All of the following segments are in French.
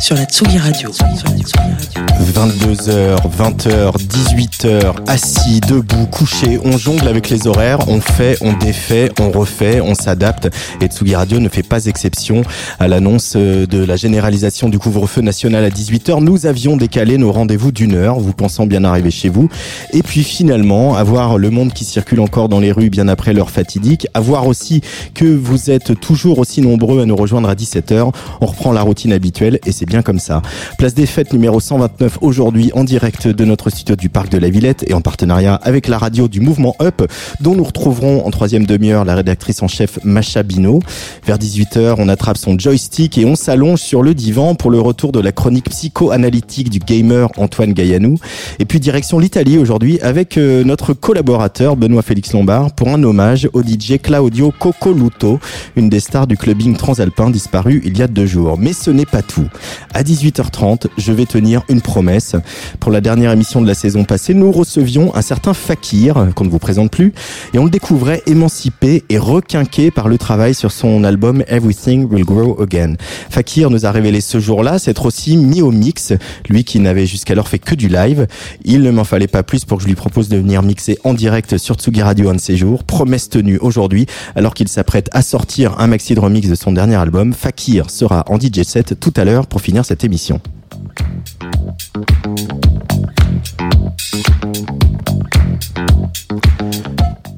sur la Tsugi Radio. 22h, 20h, 18h, assis, debout, couché, on jongle avec les horaires, on fait, on défait, on refait, on s'adapte. Et Tsugi Radio ne fait pas exception à l'annonce de la généralisation du couvre-feu national à 18h. Nous avions décalé nos rendez-vous d'une heure, vous pensant bien arriver chez vous. Et puis finalement, avoir le monde qui circule encore dans les rues bien après l'heure fatidique, avoir aussi que vous êtes toujours aussi nombreux à nous rejoindre à 17h, on reprend la routine habituelle et c'est bien comme ça. Place des fêtes numéro 129 aujourd'hui en direct de notre studio du Parc de la Villette et en partenariat avec la radio du Mouvement Up dont nous retrouverons en troisième demi-heure la rédactrice en chef Macha Bino. Vers 18h, on attrape son joystick et on s'allonge sur le divan pour le retour de la chronique psycho-analytique du gamer Antoine Gaillanou. Et puis direction l'Italie aujourd'hui avec euh, notre collaborateur Benoît Félix Lombard pour un hommage au DJ Claudio Coccoluto, une des stars du clubbing transalpin disparu il y a deux jours. Mais ce n'est pas tout. À 18h30, je vais tenir une promesse. Pour la dernière émission de la saison passée, nous recevions un certain Fakir, qu'on ne vous présente plus, et on le découvrait émancipé et requinqué par le travail sur son album Everything Will Grow Again. Fakir nous a révélé ce jour-là s'être aussi mis au mix, lui qui n'avait jusqu'alors fait que du live. Il ne m'en fallait pas plus pour que je lui propose de venir mixer en direct sur Tsugi Radio un de ses jours. Promesse tenue aujourd'hui, alors qu'il s'apprête à sortir un maxi de remix de son dernier album. Fakir sera en DJ set tout à l'heure pour cette émission.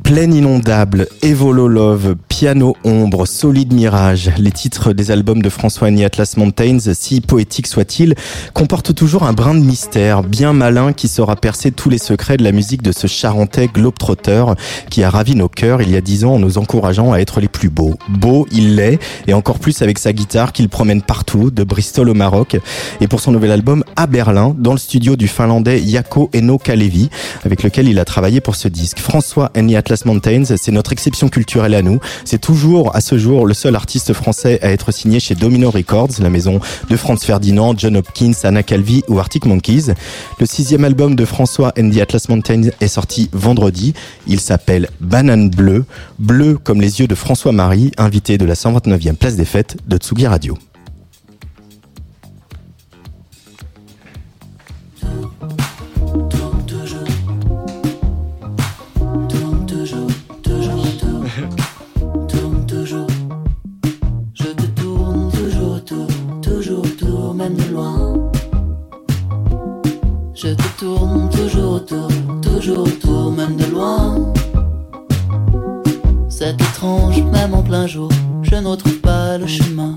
Plaine inondable, Evolo Love, Piano Ombre, Solide Mirage, les titres des albums de François Annie Atlas Mountains, si poétiques soient-ils, comportent toujours un brin de mystère bien malin qui saura percer tous les secrets de la musique de ce charentais globetrotter qui a ravi nos cœurs il y a dix ans en nous encourageant à être les plus beaux. Beau, il l'est, et encore plus avec sa guitare qu'il promène partout, de Bristol au Maroc, et pour son nouvel album à Berlin, dans le studio du finlandais Yako Eno Kalevi, avec lequel il a travaillé pour ce disque. François Annie Atlas Mountains, c'est notre exception culturelle à nous. C'est toujours, à ce jour, le seul artiste français à être signé chez Domino Records, la maison de Franz Ferdinand, John Hopkins, Anna Calvi ou Arctic Monkeys. Le sixième album de François and the Atlas Mountains est sorti vendredi. Il s'appelle Banane Bleue, bleu comme les yeux de François Marie, invité de la 129e place des fêtes de Tsugi Radio. Toujours autour, même de loin. C'est étrange, même en plein jour, je ne retrouve pas le chemin.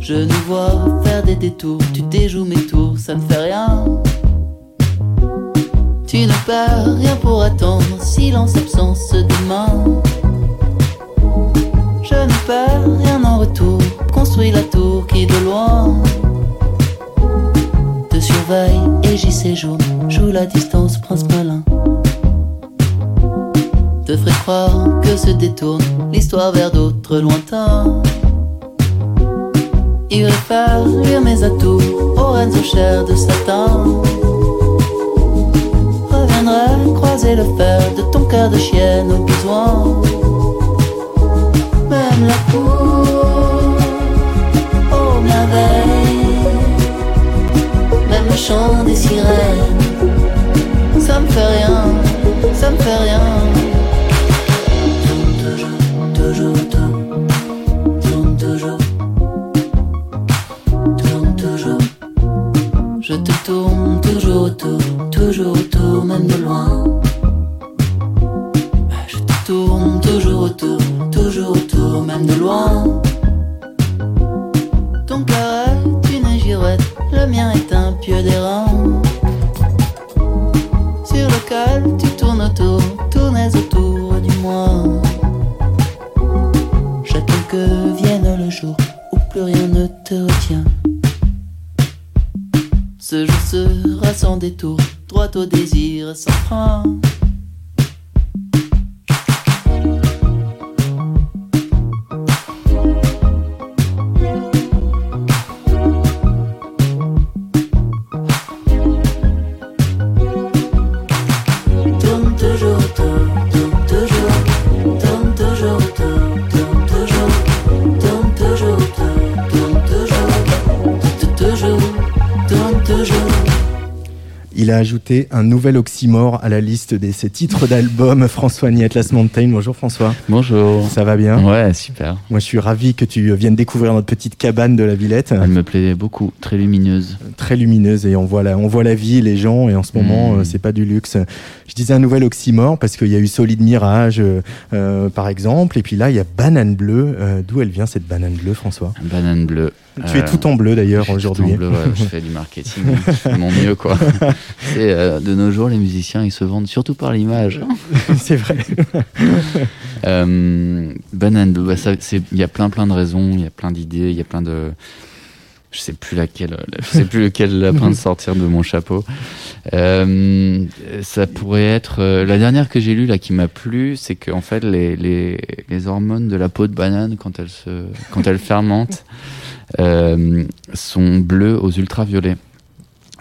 Je nous vois faire des détours, tu déjoues mes tours, ça ne fait rien. Tu ne perds rien pour attendre, silence, absence, demain. Je ne perds rien en retour, construis la tour qui de loin surveille et j'y séjourne. Joue la distance, prince malin. Te ferait croire que se détourne l'histoire vers d'autres lointains. Irait faire lire mes atouts aux reines aux chairs de satin. Reviendrait croiser le fer de ton cœur de chienne au besoin. Même la cour, oh merveille chant des sirènes. Ça me fait rien, ça me fait rien. Tourne toujours, toujours, tourne. Toujours. Tourne toujours. Je te tourne toujours autour, toujours autour, même de loin. Je te tourne toujours autour, toujours autour, même de loin. Ton cœur est une girouette, le mien est un pieu d'airain. Sur le cales, tu tournes autour, tournais autour du moi. Chacun que vienne le jour où plus rien ne te retient. Ce jour sera sans détour, droit au désir sans frein. Ajouté un nouvel oxymore à la liste de ses titres d'album, François Ni Atlas Mountain. Bonjour François. Bonjour. Ça va bien? Ouais, super. Moi, je suis ravi que tu viennes découvrir notre petite cabane de la Villette. Elle me plaît beaucoup, très lumineuse. Très lumineuse et on voit la, on voit la vie, les gens et en ce moment, Mm. euh, c'est pas du luxe. Je disais un nouvel oxymore parce qu'il y a eu Solide Mirage, euh, euh, par exemple, et puis là, il y a Banane Bleue. Euh, D'où elle vient cette banane bleue, François? Banane bleue. Tu es Euh, tout en bleu d'ailleurs aujourd'hui. en bleu, ouais, je fais du marketing, mon mieux quoi. Euh, de nos jours les musiciens ils se vendent surtout par l'image. c'est vrai. Euh, banane ça, c'est- il y a plein plein de raisons, il y a plein d'idées, il y a plein de je sais plus laquelle, je sais plus lequel lapin de sortir de mon chapeau. Euh, ça pourrait être la dernière que j'ai lue là qui m'a plu, c'est que en fait les, les, les hormones de la peau de banane quand elle se quand elle fermente sont bleues aux ultraviolets.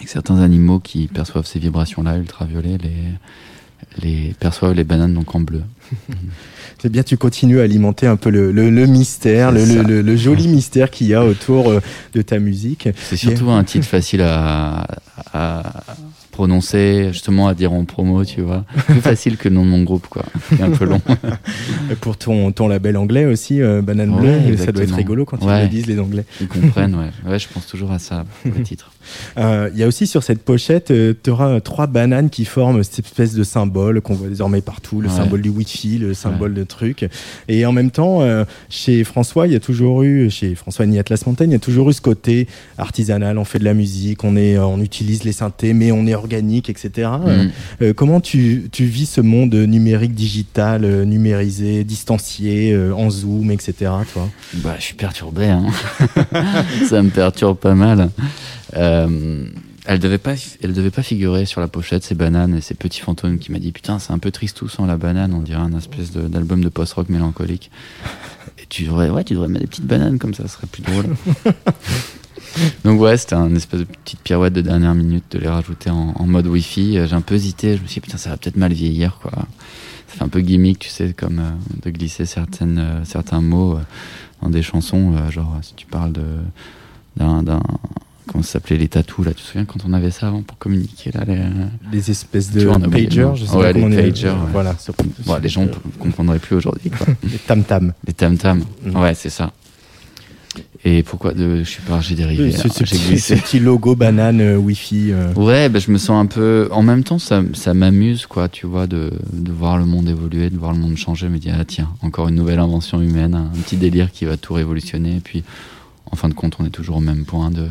Et certains animaux qui perçoivent ces vibrations-là, ultraviolets, les, les perçoivent les bananes donc en bleu. C'est bien, tu continues à alimenter un peu le, le, le mystère, le, joli mystère qu'il y a autour euh, de ta musique. C'est surtout un titre facile à, à prononcer, justement à dire en promo, tu vois. Plus facile que le nom de mon groupe, quoi. C'est un peu long. Pour ton, ton label anglais aussi, euh, Banane Ouais, Bleue, ça doit être rigolo quand ils le disent, les Anglais. Ils comprennent, ouais. Ouais, je pense toujours à ça pour les titres. Euh, Il y a aussi sur cette pochette, tu auras trois bananes qui forment cette espèce de symbole qu'on voit désormais partout, le symbole du Wi-Fi, le symbole de truc. Et en même temps, euh, chez François, il y a toujours eu, chez François Ni Atlas Montaigne, il y a toujours eu ce côté artisanal. On fait de la musique, on est, on utilise les synthés, mais on est organique, etc. Euh, Mm. euh, comment tu, tu vis ce monde numérique, digital, euh, numérisé, distancié, euh, en zoom, etc. Toi? Bah, je suis perturbé, hein. ça me perturbe pas mal. Euh, elle devait pas, elle devait pas figurer sur la pochette, ces bananes et ces petits fantômes qui m'a dit putain, c'est un peu tristou sans la banane, on dirait un espèce de- d'album de, post-rock mélancolique. Et tu devrais, ouais, tu devrais mettre des petites bananes comme ça, ce serait plus drôle. Donc ouais, c'était un espèce de petite pirouette de dernière minute de les rajouter en, en mode wifi. J'ai un peu hésité, je me suis dit putain, ça va peut-être mal vieillir quoi. Ça fait un peu gimmick, tu sais, comme euh, de glisser certaines, euh, certains mots euh, dans des chansons, genre si tu parles de d'un comment ça s'appelait les tatous là, tu te souviens quand on avait ça avant pour communiquer là les, Les espèces de pagers, je sais Ouais, pas les comment on est- pagers, ouais. Voilà, bon, les gens ne comprendraient plus aujourd'hui les tam-tam. les tam tam. Mm. Ouais, c'est ça. Et pourquoi de je suis pas j'ai dérivé. Ce, ce petit, ce petit logo banane euh, Wi-Fi. euh. Ouais, bah, je me sens un peu. En même temps, ça, ça m'amuse, quoi, tu vois, de, de voir le monde évoluer, de voir le monde changer. Me dire, ah tiens, encore une nouvelle invention humaine, un petit délire qui va tout révolutionner. Et puis, en fin de compte, on est toujours au même point de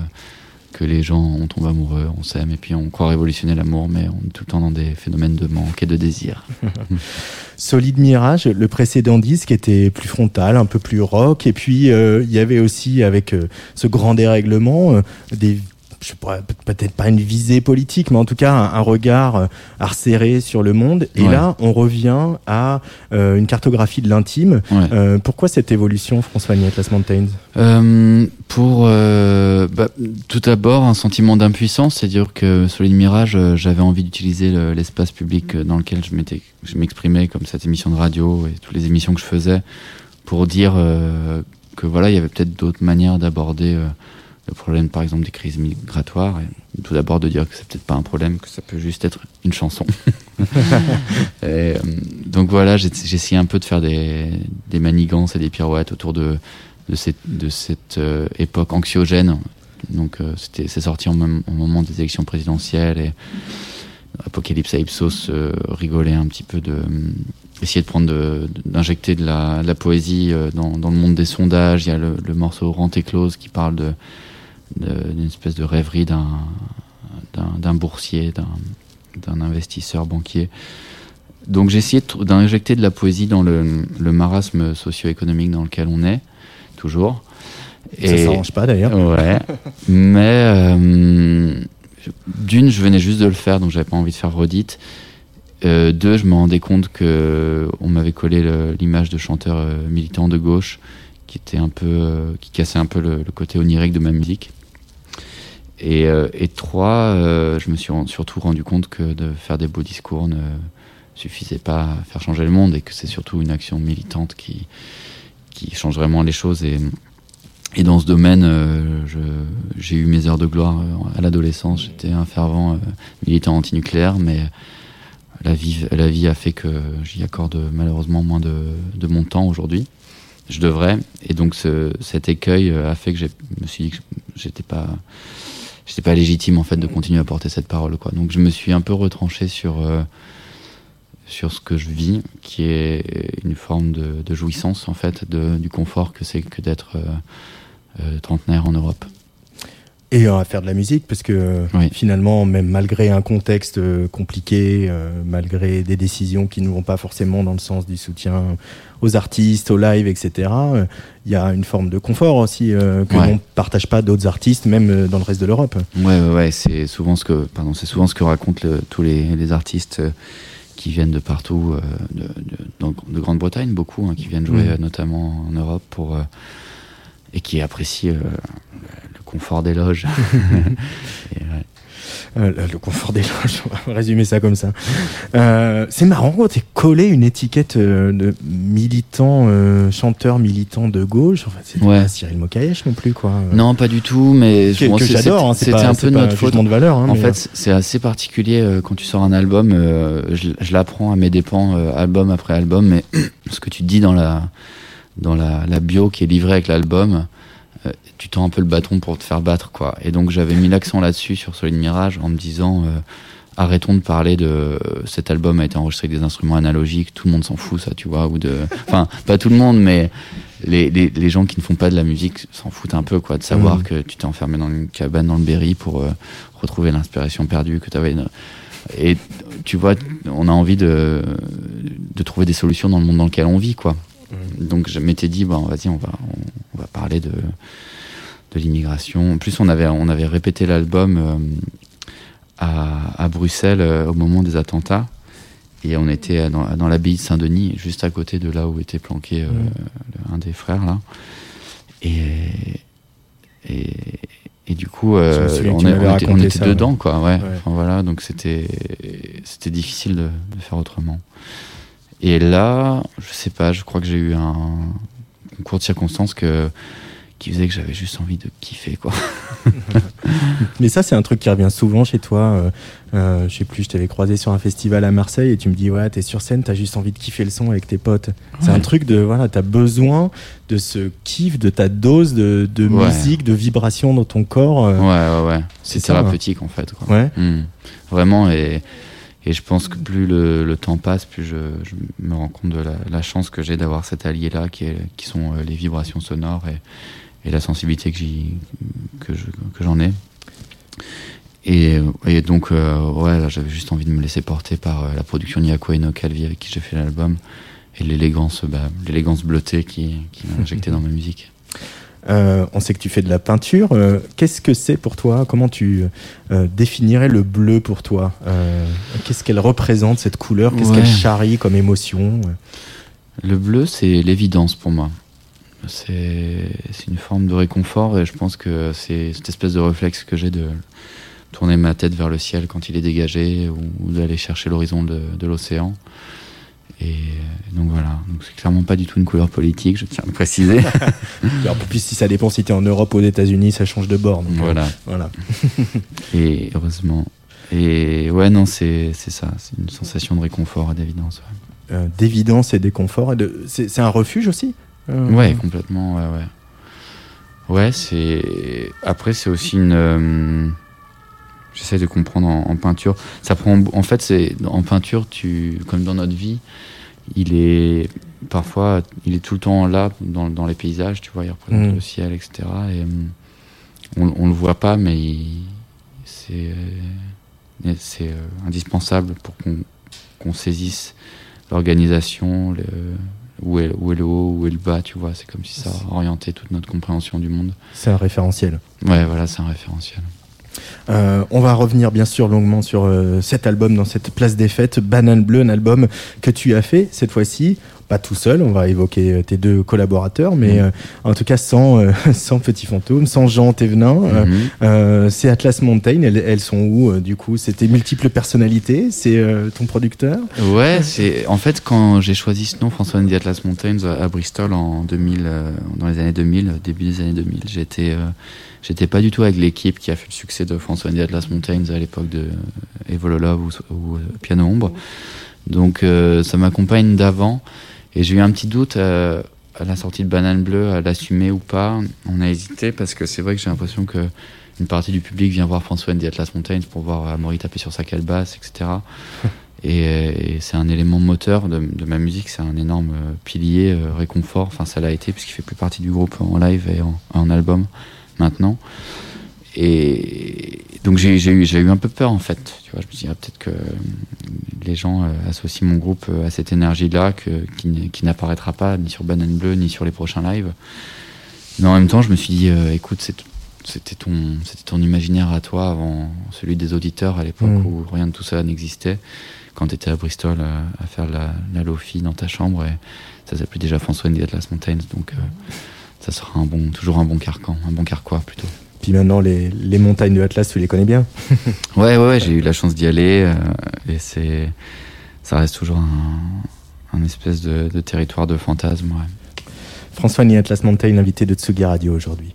que les gens, on tombe amoureux, on s'aime, et puis on croit révolutionner l'amour, mais on est tout le temps dans des phénomènes de manque et de désir. Solide Mirage, le précédent disque était plus frontal, un peu plus rock, et puis euh, il y avait aussi avec euh, ce grand dérèglement euh, des je sais pas, peut-être pas une visée politique, mais en tout cas un, un regard euh, resserré sur le monde. Et Ouais. là, on revient à euh, une cartographie de l'intime. Ouais. Euh, pourquoi cette évolution, François Niette, Las Mountains Euh, pour bah, tout d'abord un sentiment d'impuissance, c'est-à-dire que sur les Mirage, euh, j'avais envie d'utiliser le- l'espace public dans lequel je m'étais, je m'exprimais, comme cette émission de radio et toutes les émissions que je faisais, pour dire que voilà, il y avait peut-être d'autres manières d'aborder le problème, par exemple, des crises migratoires. Et tout d'abord de dire que c'est peut-être pas un problème, que ça peut juste être une chanson. Et, euh, donc voilà, j'ai essayé un peu de faire des, des manigances et des pirouettes autour de, de cette, de cette euh, époque anxiogène. Donc euh, c'était c'est sorti au, même- au moment des élections présidentielles et Apocalypse à Ipsos rigolait un petit peu de essayer de prendre de- d'injecter de la, de la poésie dans, dans le monde des sondages. Il y a le, le morceau Rente et close qui parle de- d'une espèce de rêverie d'un boursier, d'un investisseur banquier. Donc j'ai essayé d'injecter de la poésie dans le, le marasme socio-économique dans lequel on est, toujours. Ça s'arrange pas d'ailleurs. Ouais. Mais euh, d'une, je venais juste de le faire, donc j'avais pas envie de faire redite. Euh, deux, je me rendais compte que on m'avait collé l'image de chanteur euh, militant de gauche, qui était un peu, qui cassait un peu le, le côté onirique de ma musique. Et, euh, et trois, euh, je me suis surtout rendu compte que de faire des beaux discours ne suffisait pas à faire changer le monde et que c'est surtout une action militante qui, qui change vraiment les choses. Et, et dans ce domaine, euh, j'ai eu mes heures de gloire euh, à l'adolescence. J'étais un fervent euh, militant antinucléaire, mais la vie, la vie a fait que j'y accorde malheureusement moins de, de mon temps aujourd'hui. Je devrais. Et donc ce- cet écueil a fait que je me suis dit que j'étais pas, j'étais pas légitime en fait de continuer à porter cette parole. Quoi. Donc je me suis un peu retranché sur euh, sur ce que je vis, qui est une forme de, jouissance en fait, de, du confort que c'est que d'être euh, euh, trentenaire en Europe. Et à faire de la musique, parce que Oui. finalement, même malgré un contexte euh, compliqué, euh, malgré des décisions qui ne vont pas forcément dans le sens du soutien aux artistes, aux lives, etc., euh, il y a une forme de confort aussi euh, que Ouais. n'on partage pas d'autres artistes, même dans le reste de l'Europe. Ouais, ouais, ouais, c'est souvent ce que, pardon, c'est souvent ce que racontent le- tous les, les artistes qui viennent de partout, euh, de, de, Grande-Bretagne, beaucoup, hein, qui viennent jouer euh, notamment en Europe pour euh, et qui apprécient euh, confort des loges. Et, ouais. Euh, le, confort des loges, on va résumer ça comme ça. Euh, c'est marrant quand t'es collé une étiquette euh, de militant, chanteur militant de gauche. Enfin, c'est Ouais. pas Cyril Mokayesh non plus, quoi. Non, pas du tout, mais que, bon, que c'est- j'adore. hein, C'était un peu notre faute. de valeur. hein, En mais, fait, c'est assez particulier quand tu sors un album. je je l'apprends à mes dépens, album après album, mais ce que tu dis dans la dans la, la bio qui est livrée avec l'album, euh, tu tends un peu le bâton pour te faire battre, quoi. Et donc j'avais mis l'accent là-dessus sur Solid Mirage en me disant. euh, Arrêtons de parler de euh, cet album a été enregistré avec des instruments analogiques, tout le monde s'en fout ça, tu vois, ou de, enfin pas tout le monde, mais les, les, les gens qui ne font pas de la musique s'en foutent un peu quoi, de savoir Mhm. que tu t'es enfermé dans une cabane dans le Berry pour euh, retrouver l'inspiration perdue que tu avais. Et tu vois, on a envie de, de trouver des solutions dans le monde dans lequel on vit, quoi. Donc je m'étais dit, bon, vas-y, on va, on, on va parler de, de l'immigration. En plus, on avait, on avait répété l'album euh, à, à Bruxelles euh, au moment des attentats. Et on était dans, dans l'abbaye de Saint-Denis, juste à côté de là où était planqué euh, le- un des frères, là. Et, et, et du coup, euh, on, était, on raconté était ça, dedans, quoi. Ouais. Ouais. Enfin, voilà, donc c'était c'était difficile de, de faire autrement. Et là, je sais pas, je crois que j'ai eu un concours de circonstances que, qui faisait que j'avais juste envie de kiffer, quoi. Mais ça, c'est un truc qui revient souvent chez toi. Euh, euh, je sais plus, je t'avais croisé sur un festival à Marseille et tu me dis, ouais, t'es sur scène, t'as juste envie de kiffer le son avec tes potes. C'est un truc de, voilà, t'as besoin de ce kiff, de ta dose de, de Ouais. musique, de vibration dans ton corps. euh. Ouais, ouais, ouais. C'est ça, thérapeutique, en fait, quoi. Ouais. Hmm. Vraiment, et, et je pense que plus le, le temps passe, plus je, je me rends compte de la, la chance que j'ai d'avoir cet allié-là, qui, qui sont euh, les vibrations sonores et, et la sensibilité que j'y- que je- que j'en ai. Et, et donc, euh, ouais, j'avais juste envie de me laisser porter par euh, la production Niako Eno Calvi avec qui j'ai fait l'album et l'élégance, bah, l'élégance bleutée qui, qui m'a injecté dans ma musique. Euh, on sait que tu fais de la peinture. Euh, Qu'est-ce que c'est pour toi? Comment tu euh, définirais le bleu pour toi? Qu'est-ce qu'elle représente, cette couleur? Qu'est-ce Ouais. qu'elle charrie comme émotion? Le bleu, c'est l'évidence pour moi. C'est c'est une forme de réconfort et je pense que c'est cette espèce de réflexe que j'ai de tourner ma tête vers le ciel quand il est dégagé ou, ou d'aller chercher l'horizon de, de l'océan. Et donc voilà, donc c'est clairement pas du tout une couleur politique, je tiens à le préciser. Alors, puis si ça dépend si tu es en Europe ou aux États-Unis, ça change de bord. donc, euh, voilà, voilà. et heureusement. Et ouais, non, c'est c'est ça, c'est une sensation de réconfort et d'évidence. ouais. Euh, D'évidence et déconfort. de- C'est c'est un refuge aussi Euh, Ouais, complètement, ouais, ouais. Ouais, c'est. Après, c'est aussi une. Euh, J'essaie de comprendre en, en peinture. Ça prend. En fait, c'est en peinture, tu, comme dans notre vie, il est parfois, il est tout le temps là dans, dans les paysages. Tu vois, il représente Mm. le ciel, etc. Et euh, on, on le voit pas, mais c'est. c'est euh, indispensable pour qu'on qu'on saisisse l'organisation, où, est, où est le haut, où est le bas, tu vois. C'est comme si ça orientait toute notre compréhension du monde. C'est un référentiel. Ouais, voilà, c'est un référentiel. Euh, on va revenir bien sûr longuement sur euh, cet album dans cette place des fêtes, Banane Bleu, un album que tu as fait cette fois-ci, pas tout seul, on va évoquer euh, tes deux collaborateurs, mais Mhm. euh, en tout cas sans, euh, sans Petit Fantôme, sans Jean Thévenin. Euh, Mhm. euh, c'est Atlas Mountain, elles, elles sont où euh, du coup? C'était multiples personnalités, c'est euh, ton producteur? Ouais, c'est en fait quand j'ai choisi ce nom, François Andy Atlas Mountains à, à Bristol en 2000, euh, dans les années 2000, début des années 2000, j'étais, euh, j'étais pas du tout avec l'équipe qui a fait le succès de François Andy Atlas Mountains à l'époque de Evolo Love ou, ou, Piano Ombre. Donc euh, ça m'accompagne d'avant et j'ai eu un petit doute euh, à la sortie de Banane Bleue à l'assumer ou pas. On a hésité parce que c'est vrai que j'ai l'impression que une partie du public vient voir François Andy Atlas Mountains pour voir Amaury taper sur sa calebasse, etc. Et, euh, et c'est un élément moteur de, de ma musique, c'est un énorme euh, pilier, euh, réconfort. Enfin, ça l'a été puisqu'il fait plus partie du groupe en live et en, en album maintenant. Et donc j'ai eu, un peu peur en fait. Tu vois, je me suis dit ah, peut-être que les gens euh, associent mon groupe euh, à cette énergie-là qui, n- qui n'apparaîtra pas ni sur Banane Bleu ni sur les prochains lives. Mais en même temps, je me suis dit euh, écoute, c'était ton, imaginaire à toi avant celui des auditeurs à l'époque Mm. où rien de tout ça n'existait. Quand tu étais à Bristol à faire la, la Lofi dans ta chambre, et ça s'appelait déjà François Andy Atlas Mountains, donc ça sera un bon, toujours un bon carcan, un bon carquois plutôt. Puis maintenant, les, les montagnes de Atlas, tu les connais bien Ouais, ouais, ouais, j'ai eu la chance d'y aller euh, et c'est, ça reste toujours un, un espèce de, de territoire de fantasme. Ouais. François Ni Atlas Mountain, invité de Tsugi Radio aujourd'hui.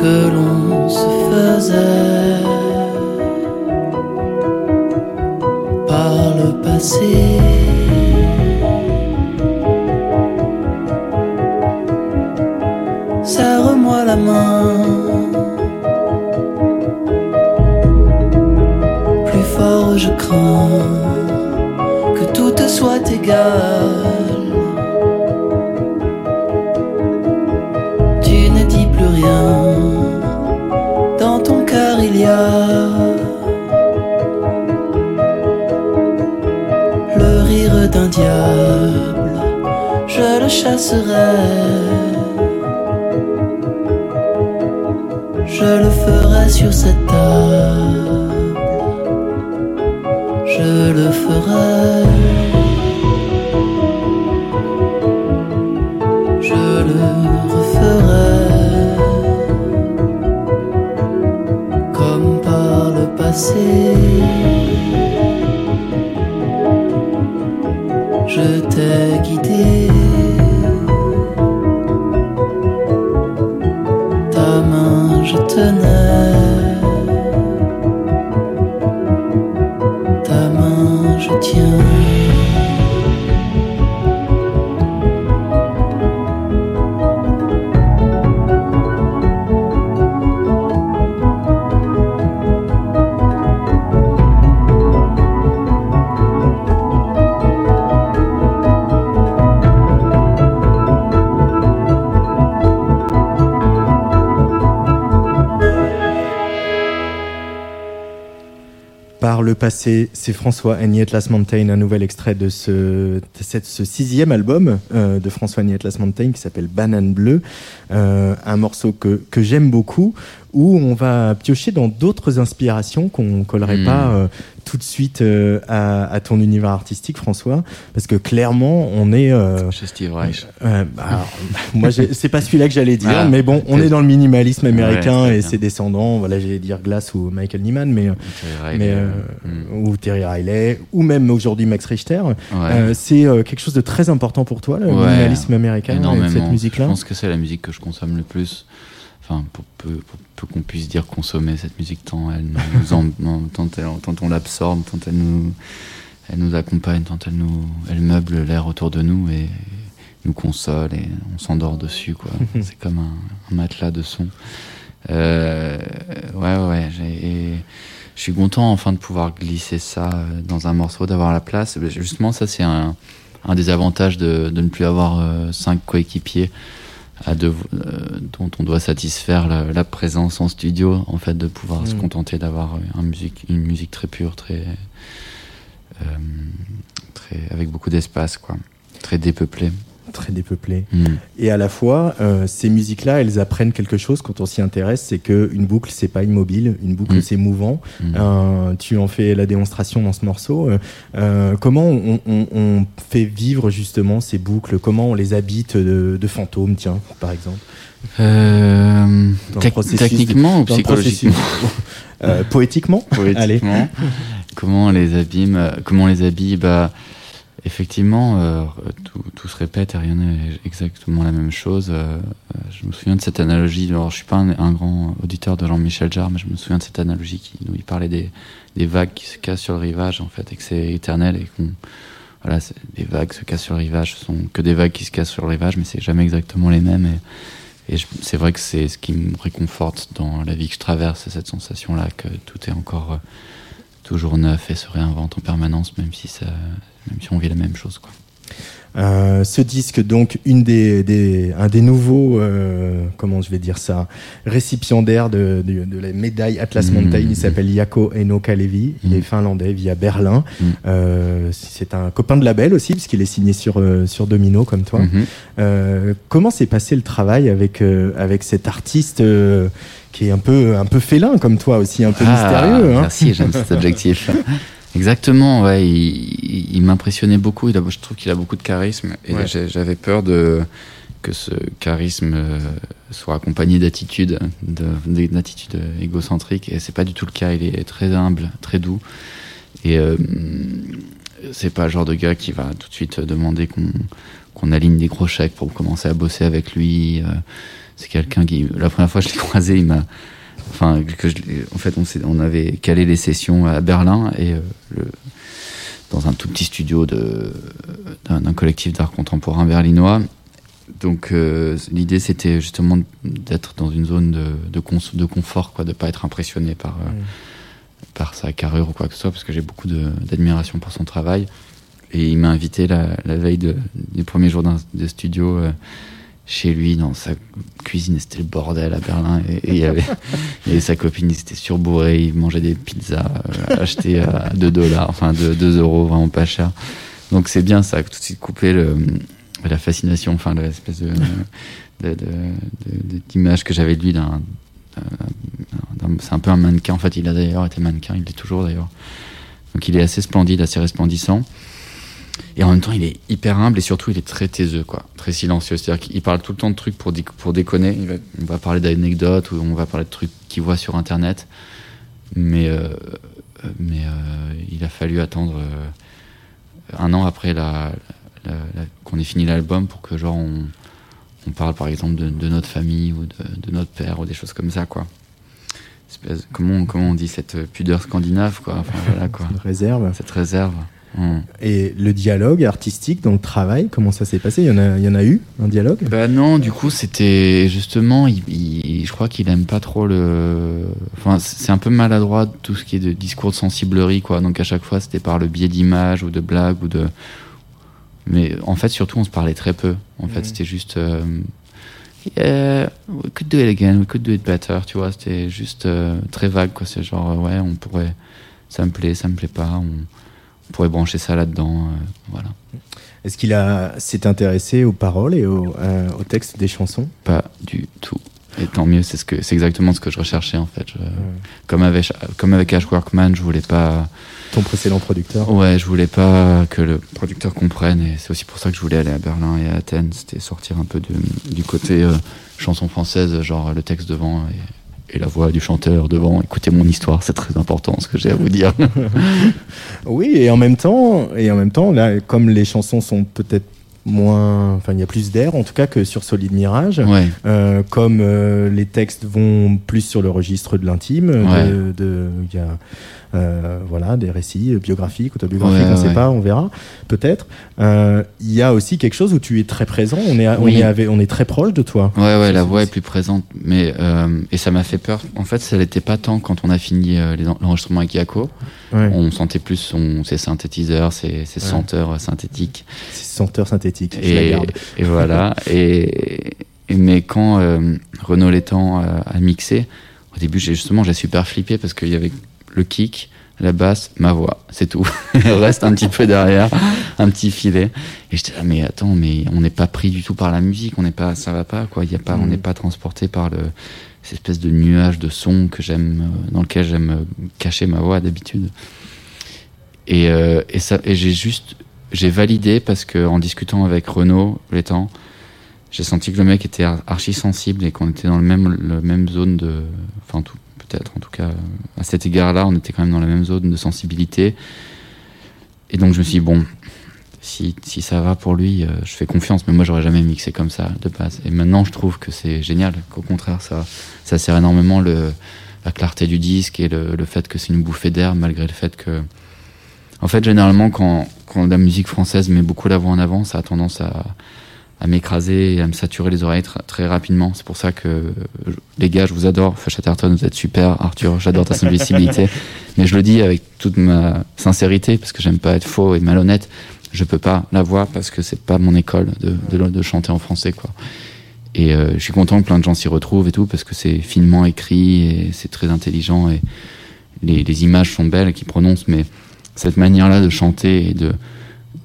Que l'on se faisait par le passé. Serre-moi la main. plus fort je crains que tout soit égal. Je le ferai sur cette table je le ferai. C'est François Agniet Last Mountain, un nouvel extrait de ce, sixième album euh, de François Agniet Last Mountain qui s'appelle Banane Bleue, Euh, un morceau que j'aime beaucoup, où on va piocher dans d'autres inspirations qu'on collerait pas euh, tout de suite euh, à, à ton univers artistique, François, parce que clairement, on est... euh, Chez Steve Reich. bah, moi, c'est pas celui-là que j'allais dire, Ah, mais bon, on est dans le minimalisme américain Ouais, et bien. ses descendants. Voilà, j'allais dire Glass ou Michael Nyman, mais, Terry Riley, mais euh, mm. ou Terry Riley, ou même aujourd'hui Max Richter. Ouais. C'est quelque chose de très important pour toi, le Ouais, minimalisme américain, cette musique-là? Je pense que c'est la musique que je consomme le plus. Enfin, pour peu, pour peu qu'on puisse dire consommer cette musique, tant elle nous en, tant, elle- tant on l'absorbe, tant elle nous, elle nous accompagne, tant elle nous, elle meuble l'air autour de nous et nous console et on s'endort dessus, quoi. c'est comme un, un matelas de son. Euh, ouais, ouais, j'ai, je suis content enfin de pouvoir glisser ça euh, dans un morceau, d'avoir la place. Justement, ça c'est un, un des avantages de, de ne plus avoir euh, cinq coéquipiers à euh, dont on doit satisfaire la, la présence en studio, en fait, de pouvoir se Mm. contenter d'avoir un musique, une musique très pure, très, euh, très avec beaucoup d'espace, quoi, très dépeuplée. Très dépeuplé. Mm. Et à la fois, euh, ces musiques-là, elles apprennent quelque chose quand on s'y intéresse, c'est que une boucle, c'est pas immobile, une boucle, Mm. c'est mouvant. Mm. Euh, tu en fais la démonstration dans ce morceau. Euh, comment on, on- on fait vivre justement ces boucles? Comment on les habite de, de fantômes, tiens, par exemple? Techniquement ou psychologiquement. Euh, Poétiquement Allez. Poétiquement, comment on les abîme, comment on les habille, bah, effectivement, euh, tout, se répète et rien n'est exactement la même chose. Euh, je me souviens de cette analogie, alors je suis pas un, grand auditeur de Jean-Michel Jarre, mais je me souviens de cette analogie qui, où parlait des, vagues qui se cassent sur le rivage, en fait, et que c'est éternel et qu'on, voilà, des vagues se cassent sur le rivage, ce sont que des vagues qui se cassent sur le rivage, mais c'est jamais exactement les mêmes et, c'est vrai que c'est ce qui me réconforte dans la vie que je traverse, c'est cette sensation-là que tout est encore euh, toujours neuf et se réinvente en permanence, même si ça, même si on vit la même chose, quoi. Euh, ce disque, donc, une des, des, un des nouveaux, euh, comment je vais dire ça, récipiendaires de, de, de la médaille Atlas Mhm. Mountain, il s'appelle Jaakko Eno Kalevi, il est finlandais, via Berlin. Euh, c'est un copain de label aussi, puisqu'il est signé sur, sur Domino, comme toi. Comment s'est passé le travail avec, avec cet artiste qui est un peu, un peu félin, comme toi aussi, un peu Ah, mystérieux hein? Merci, j'aime cet adjectif. Exactement, ouais, il, il- m'impressionnait beaucoup. Il a, je trouve qu'il a beaucoup de charisme et Ouais. j'avais peur de que ce charisme euh, soit accompagné d'attitudes, de- d'attitudes égocentriques. Et c'est pas du tout le cas. Il est très humble, très doux. Et euh, c'est pas le genre de gars qui va tout de suite demander qu'on qu'on aligne des gros chèques pour commencer à bosser avec lui. Euh, c'est quelqu'un qui, la première fois que je l'ai croisé, il m'a, enfin, que je l'ai- en fait, on, avait calé les sessions à Berlin et euh, le, dans un tout petit studio d'un, collectif d'art contemporain berlinois. Donc euh, l'idée c'était justement d'être dans une zone de, de, cons- de confort, quoi, de pas être impressionné par, euh, Mm. par sa carrure ou quoi que ce soit, parce que j'ai beaucoup d'admiration pour son travail. Et il m'a invité la, la veille de, du premier jour de studio euh, chez lui, dans sa cuisine. C'était le bordel à Berlin. Et, et il y avait, il y avait sa copine, il s'était surbourré. Il mangeait des pizzas euh, achetées à 2 dollars, enfin 2, 2 euros, vraiment pas cher. Donc c'est bien ça, tout de suite couper le, la fascination, enfin l'espèce de, de, de- de- d'image que j'avais de lui d'un, d'un- d'un- c'est un peu un mannequin. En fait, il a d'ailleurs été mannequin, il l'est toujours d'ailleurs. Donc il est assez splendide, assez resplendissant. Et en même temps, il est hyper humble et surtout, il est très taiseux, quoi. Très silencieux. C'est-à-dire qu'il parle tout le temps de trucs pour, dé- pour déconner. Il va, on va parler d'anecdotes ou on va parler de trucs qu'il voit sur Internet. Mais, euh, mais euh, il a fallu attendre euh, un an après la, la- la- qu'on ait fini l'album pour que, genre, on, on parle par exemple de, de notre famille ou de, de notre père ou des choses comme ça, quoi. Espèce- comment, on- comment on dit cette pudeur scandinave, quoi? Enfin, voilà, quoi. Réserve. Cette réserve. Hum. Et le dialogue artistique dans le travail, comment ça s'est passé? Il y, en a, il y en a eu, un dialogue? Bah non, du coup, c'était justement, il, il- je crois qu'il aime pas trop le. Enfin, c'est un peu maladroit tout ce qui est de discours de sensiblerie, quoi. Donc à chaque fois, c'était par le biais d'images ou de blagues ou de. Mais en fait, surtout, on se parlait très peu. En fait, Mhm. c'était juste. euh, Yeah, we could do it again, we could do it better, tu vois. C'était juste euh, très vague, quoi. C'est genre, ouais, on pourrait. ça me plaît, ça me plaît pas. On, on pourrait brancher ça là-dedans. euh, voilà. Est-ce qu'il a s'est intéressé aux paroles et au, euh, au texte des chansons? Pas du tout. Et tant mieux, c'est ce que c'est exactement ce que je recherchais en fait. Je- Comme avec comme avec Ash Workman, je voulais pas. Ton précédent producteur? Ouais, je voulais pas que le producteur comprenne et c'est aussi pour ça que je voulais aller à Berlin et à Athènes. C'était sortir un peu de- du côté euh, chanson française, genre le texte devant et, et la voix du chanteur devant. Écoutez mon histoire, c'est très important ce que j'ai à vous dire. Oui, et en même temps, et en même temps, là, comme les chansons sont peut-être moins, enfin, il y a plus d'air, en tout cas que sur Solide Mirage. ouais, Euh, comme euh, les textes vont plus sur le registre de l'intime, Ouais. de- de- il y a euh, voilà des récits biographiques, autobiographiques, Ouais, on ne sait pas, on verra peut-être. Euh, Il y a aussi quelque chose où tu es très présent, on est, on Oui. est, avec- on est très proche de toi. ouais, ouais, la voix est plus présente, mais euh, et ça m'a fait peur. En fait, ça l'était pas tant quand on a fini l'enregistrement avec Yako. Ouais. On sentait plus son, ses synthétiseurs, ses, ses senteurs synthétiques. C'est senteur synthétique, je la Et, garde. et voilà. et, et- mais quand Renaud Létang a mixé, au début, j'ai justement, j'ai super flippé parce qu'il y avait le kick, la basse, ma voix, c'est tout. Reste un petit peu derrière, un petit filet. Et j'étais là, mais attends, mais on n'est pas pris du tout par la musique, on n'est pas, ça va pas, quoi. Il y a pas, on n'est pas transporté par le, cette espèce de nuage de son que j'aime, euh, dans lequel j'aime euh, cacher ma voix d'habitude. Et, euh, et ça, et j'ai juste, j'ai validé parce que en discutant avec Renaud Létang, j'ai senti que le mec était ar- archi sensible et qu'on était dans le même, le même zone de, enfin tout, en tout cas à cet égard-là, on était quand même dans la même zone de sensibilité. Et donc je me suis dit bon, si, si ça va pour lui, euh, je fais confiance. Mais moi j'aurais jamais mixé comme ça de base. Et maintenant je trouve que c'est génial, qu'au contraire ça, ça sert énormément le, la clarté du disque et le, le fait que c'est une bouffée d'air malgré le fait que en fait, généralement, quand, quand la musique française met beaucoup la voix en avant, ça a tendance à, à m'écraser et à me saturer les oreilles tr- très rapidement. C'est pour ça que, euh, je- les gars, je vous adore. Chatterton, vous êtes super. Arthur, j'adore ta sensibilité. Mais je le dis avec toute ma sincérité, parce que j'aime pas être faux et malhonnête. Je peux pas la voix parce que c'est pas mon école de, de, de chanter en français, quoi. Et euh, je suis content que plein de gens s'y retrouvent et tout, parce que c'est finement écrit et c'est très intelligent et les, les images sont belles qui prononcent, mais cette manière-là de chanter et de,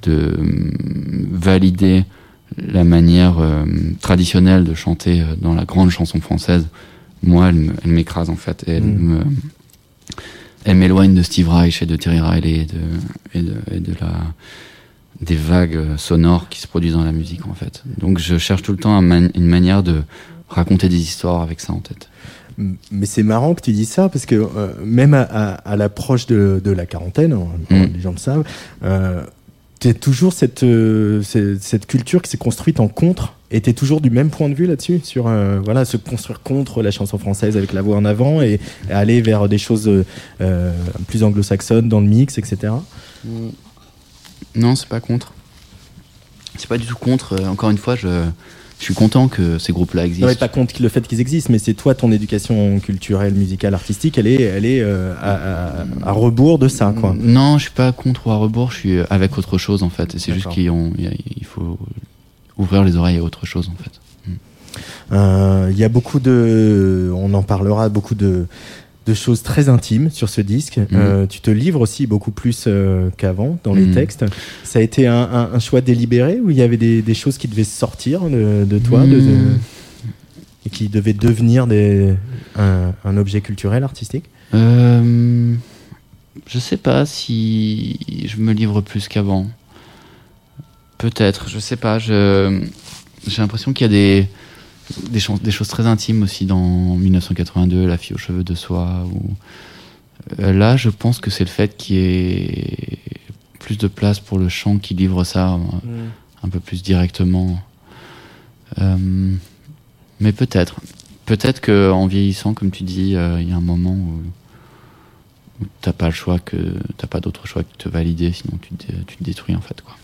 de hum, valider la manière euh, traditionnelle de chanter euh, dans la grande chanson française, moi, elle m'écrase en fait. Et elle Mm. me- elle m'éloigne de Steve Reich et de Terry Riley et de, et de, et de la, des vagues euh, sonores qui se produisent dans la musique en fait. Donc je cherche tout le temps une manière de raconter des histoires avec ça en tête. Mais c'est marrant que tu dis ça parce que euh, même à, à- à l'approche de, de la quarantaine, Mm. les gens le savent, euh, tu as toujours cette, euh, cette, culture qui s'est construite en contre et toujours du même point de vue là-dessus, sur euh, voilà, se construire contre la chanson française avec la voix en avant et, aller vers des choses euh, plus anglo-saxonnes dans le mix, etc. Non, c'est pas contre. C'est pas du tout contre. Encore une fois, je, je suis content que ces groupes-là existent. Non, mais pas contre le fait qu'ils existent, mais c'est toi, ton éducation culturelle, musicale, artistique, elle est, elle est euh, à, à- à rebours de ça, quoi. Non, je suis pas contre ou à rebours, je suis avec autre chose en fait. Et c'est juste qu'il faut ouvrir les oreilles à autre chose en fait. Euh, Il y a beaucoup de, on en parlera, beaucoup de, de choses très intimes sur ce disque. Euh, tu te livres aussi beaucoup plus euh, qu'avant dans les Mhm. textes. Ça a été un, un- un choix délibéré ou il y avait des, des choses qui devaient sortir de, de toi de- de- Hmm. et qui devaient devenir des, un, un objet culturel, artistique? Euh, je sais pas si je me livre plus qu'avant. Peut-être, je sais pas. J'ai l'impression qu'il y a des, des, choses très intimes aussi dans 1982, La fille aux cheveux de soie. Ou, Euh, là, je pense que c'est le fait qu'il y ait plus de place pour le chant qui livre ça euh, un peu plus directement. Euh, mais peut-être. Peut-être qu'en vieillissant, comme tu dis, euh, il y a un moment où, où t'as pas le choix, que t'as pas d'autre choix que de te valider, sinon tu te, tu te détruis en fait. Quoi.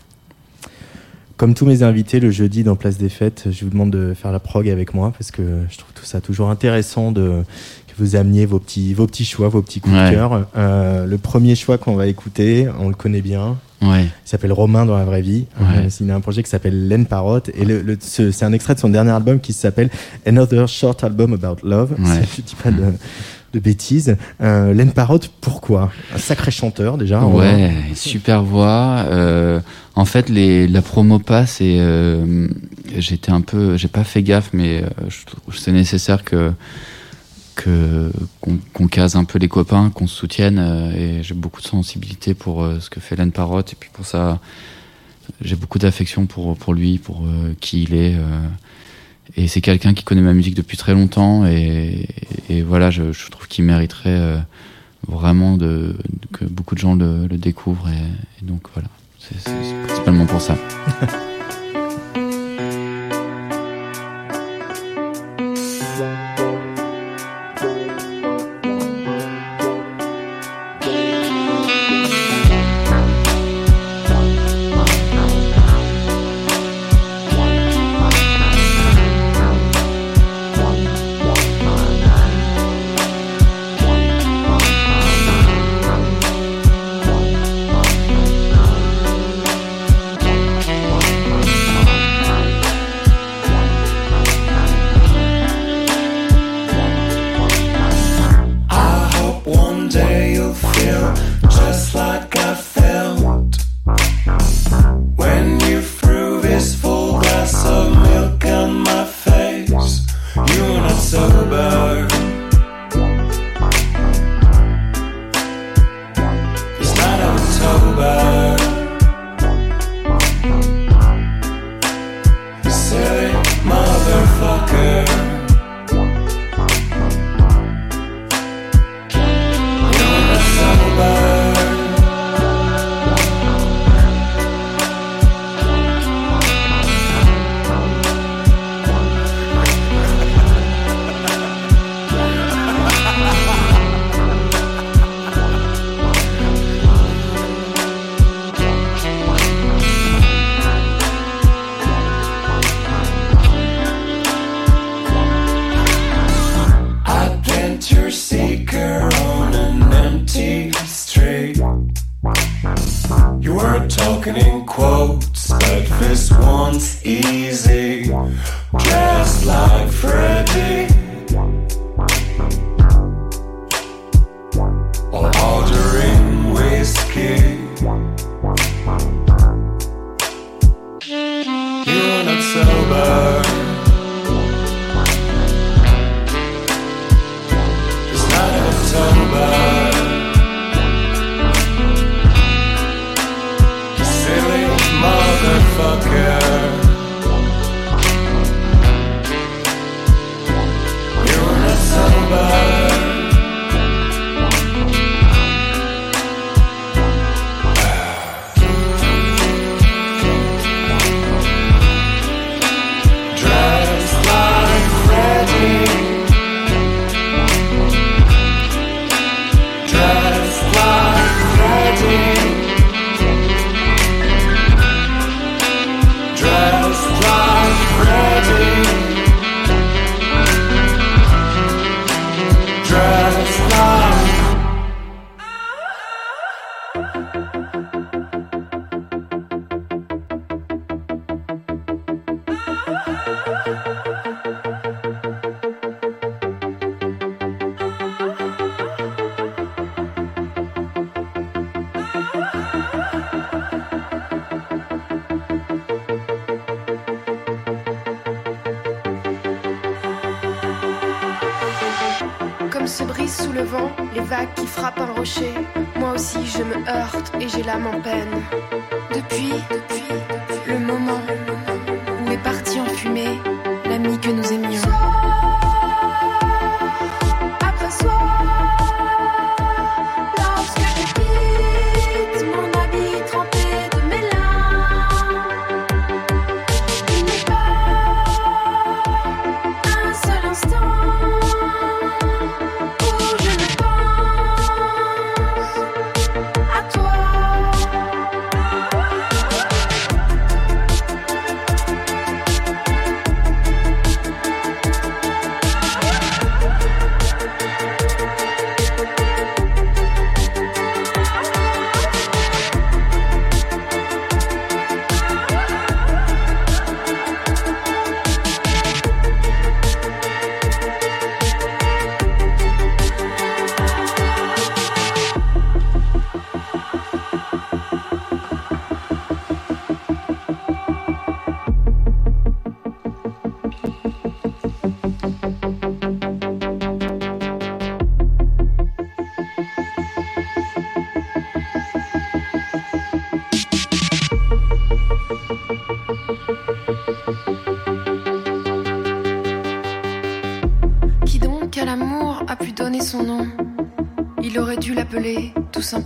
Comme tous mes invités le jeudi dans Place des Fêtes, je vous demande de faire la prog avec moi parce que je trouve tout ça toujours intéressant de que vous ameniez vos petits, vos petits choix, vos petits coups de cœur. Euh, le premier choix qu'on va écouter, on le connaît bien. Ouais. Il s'appelle Romain dans la vraie vie. Ouais. Euh, il a un projet qui s'appelle Laine Parotte et le, le- ce- c'est un extrait de son dernier album qui s'appelle Another Short Album About Love. Ouais. Je dis pas de, de bêtises. Euh, Len Parotte, pourquoi? Un sacré chanteur déjà. Ouais, super voix. Euh, en fait, les, la promo passe et euh, j'étais un peu, j'ai pas fait gaffe, mais euh, c'est nécessaire que qu'on case un peu les copains, qu'on se soutienne. et j'ai beaucoup de sensibilité pour ce que fait Len Parotte et puis pour ça, j'ai beaucoup d'affection pour pour lui, pour qui il est. et c'est quelqu'un qui connaît ma musique depuis très longtemps et, et voilà, je, je trouve qu'il mériterait euh, vraiment de, que beaucoup de gens le, le découvrent et, et donc voilà, c'est principalement pour ça.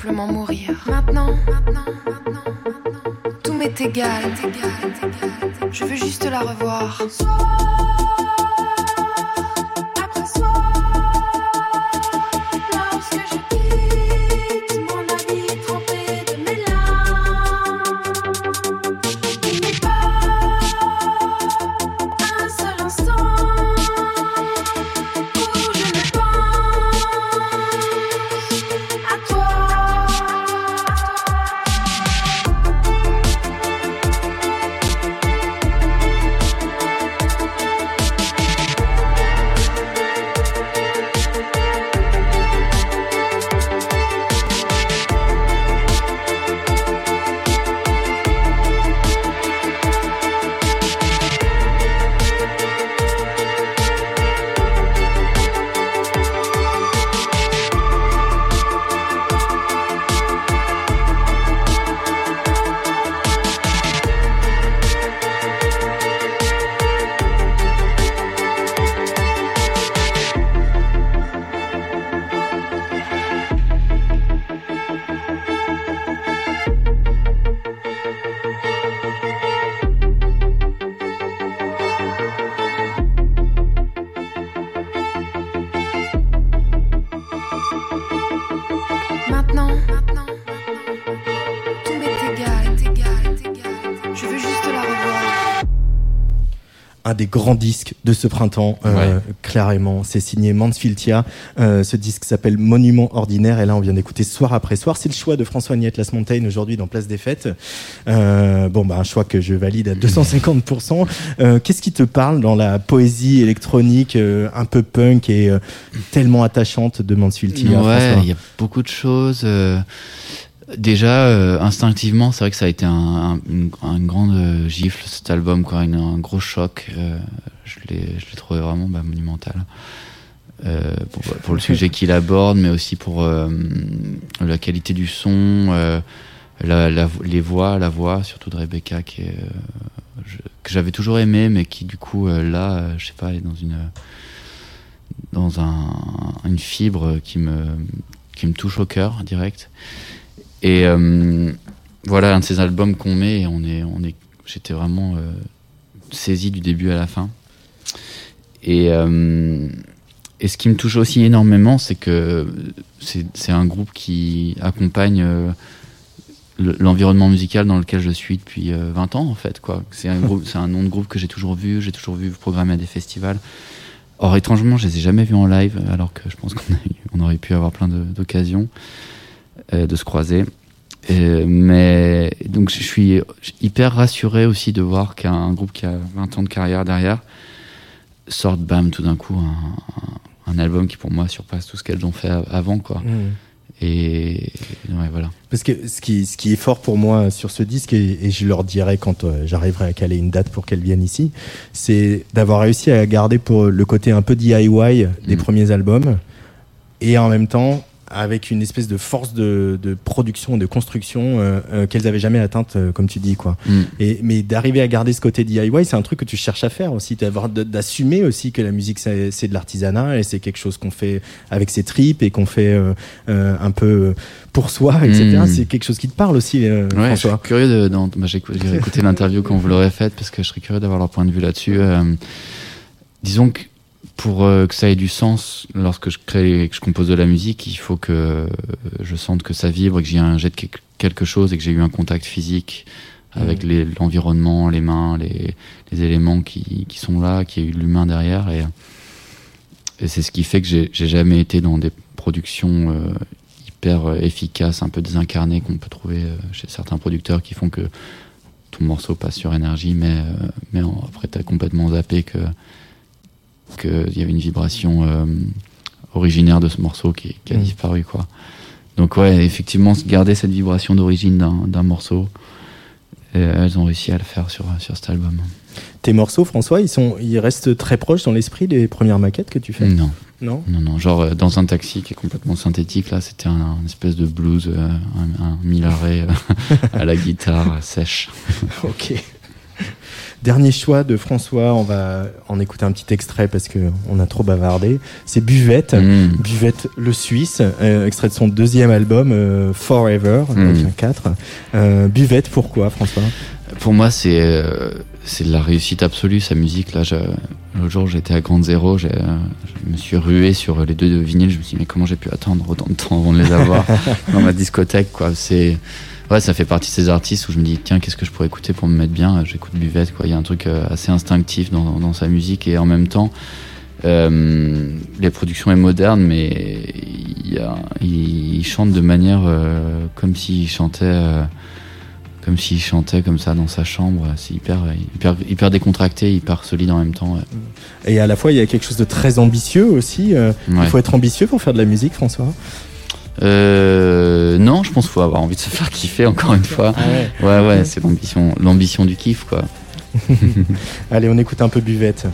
simplement mourir. Maintenant, maintenant, maintenant, tout m'est égal. Je un des grands disques de ce printemps, euh, clairement. C'est signé Mansfieldia. Euh, ce disque s'appelle Monument Ordinaire. Et là, on vient d'écouter soir après soir. C'est le choix de François Niette Las Montaigne aujourd'hui dans Place des Fêtes. Euh, bon, bah, un choix que je valide à 250%. Euh, Qu'est-ce qui te parle dans la poésie électronique, un peu punk et tellement attachante de Mansfieldia Ouais, il y a beaucoup de choses. Déjà, euh, instinctivement, c'est vrai que ça a été un, un- une, une grande euh, gifle cet album, quoi, une- un gros choc. euh, je l'ai, trouvé vraiment bah, monumental. Euh, pour, pour le sujet qu'il aborde, mais aussi pour la qualité du son, la, la- les voix, la voix, surtout de Rebecca, qui est, je- que j'avais toujours aimé, mais qui du coup là, je sais pas, est dans une dans un, une fibre qui me qui me touche au cœur direct. Et euh, voilà un de ces albums qu'on met et on est on est j'étais vraiment euh, saisi du début à la fin. Et euh, et ce qui me touche aussi énormément, c'est que c'est un groupe qui accompagne le- l'environnement musical dans lequel je suis depuis euh, 20 ans en fait. C'est un un nom de groupe que j'ai toujours vu, j'ai toujours vu programmer à des festivals. Or étrangement, je les ai jamais vus en live, alors que je pense qu'on aurait pu avoir plein d'occasions de se croiser. Euh, mais donc je suis hyper rassuré aussi de voir qu'un groupe qui a 20 ans de carrière derrière sorte bam tout d'un coup un, un- un album qui pour moi surpasse tout ce qu'elles ont fait avant quoi. Mmh. Et ouais voilà. Parce que ce qui, ce qui est fort pour moi sur ce disque, et, et je leur dirai quand euh, j'arriverai à caler une date pour qu'elles viennent ici, c'est d'avoir réussi à garder pour le côté un peu DIY des Mm. premiers albums, et en même temps avec une espèce de force de, de production, de construction euh, euh, qu'elles avaient jamais atteinte, euh, comme tu dis, quoi. Mm. Et, mais d'arriver à garder ce côté DIY, c'est un truc que tu cherches à faire aussi, d'assumer aussi que la musique c'est de l'artisanat et c'est quelque chose qu'on fait avec ses tripes et qu'on fait un peu pour soi, etc. Mm. C'est quelque chose qui te parle aussi, Ouais, je suis François. curieux de. bah, j'ai écou- j'ai écouté l'interview quand vous l'aurez faite parce que je serais curieux d'avoir leur point de vue là-dessus. Disons que pour euh, que ça ait du sens, lorsque je crée et que je compose de la musique, il faut que euh, je sente que ça vibre et que j'y injecte quelque- quelque chose et que j'ai eu un contact physique avec les- l'environnement, les mains, les, les éléments qui, qui sont là, qu'il y a eu de l'humain derrière. Et, et c'est ce qui fait que j'ai j'ai jamais été dans des productions euh, hyper efficaces, un peu désincarnées qu'on peut trouver chez certains producteurs qui font que tout le morceau passe sur énergie, mais, mais après t'as complètement zappé que qu'il y avait une vibration euh, originaire de ce morceau qui, qui a Mm. disparu quoi. Donc ouais, effectivement, garder cette vibration d'origine d'un morceau, et elles ont réussi à le faire sur, sur cet album. Tes morceaux, François, ils sont, ils restent très proches dans l'esprit des premières maquettes que tu fais? Non, Non? non, non. Genre euh, dans un taxi qui est complètement synthétique, là, c'était un, un espèce de blues, euh, un, un mille arrêts euh, à la guitare euh, sèche. Ok. Dernier choix de François, on va en écouter un petit extrait parce que on a trop bavardé. C'est Buvette, Mm. Buvette le Suisse, euh, extrait de son deuxième album euh, Forever, Mm. donc un 4. Euh, Buvette, pourquoi François? Pour moi, c'est c'est de la réussite absolue sa musique. Là, l'autre jour, j'étais à Grande Zéro, j'ai, je me suis rué sur les deux vinyles. Je me suis dit mais comment j'ai pu attendre autant de temps avant de les avoir dans ma discothèque quoi. C'est ouais, ça fait partie de ces artistes où je me dis tiens qu'est-ce que je pourrais écouter pour me mettre bien? J'écoute Buvette quoi. Il y a un truc euh, assez instinctif dans, dans sa musique et en même temps. Euh, les productions est moderne, mais il, y a, il, il chante de manière euh, comme s'il chantait, euh, comme s'il chantait comme ça dans sa chambre. C'est hyper, hyper, hyper décontracté, hyper solide en même temps. ouais. Et à la fois, il y a quelque chose de très ambitieux aussi. euh, Ouais. Il faut être ambitieux pour faire de la musique, François. Euh, non, je pense qu'il faut avoir envie de se faire kiffer encore une fois. Ouais, ouais, c'est l'ambition, l'ambition du kiff, quoi. Allez, on écoute un peu Buvette.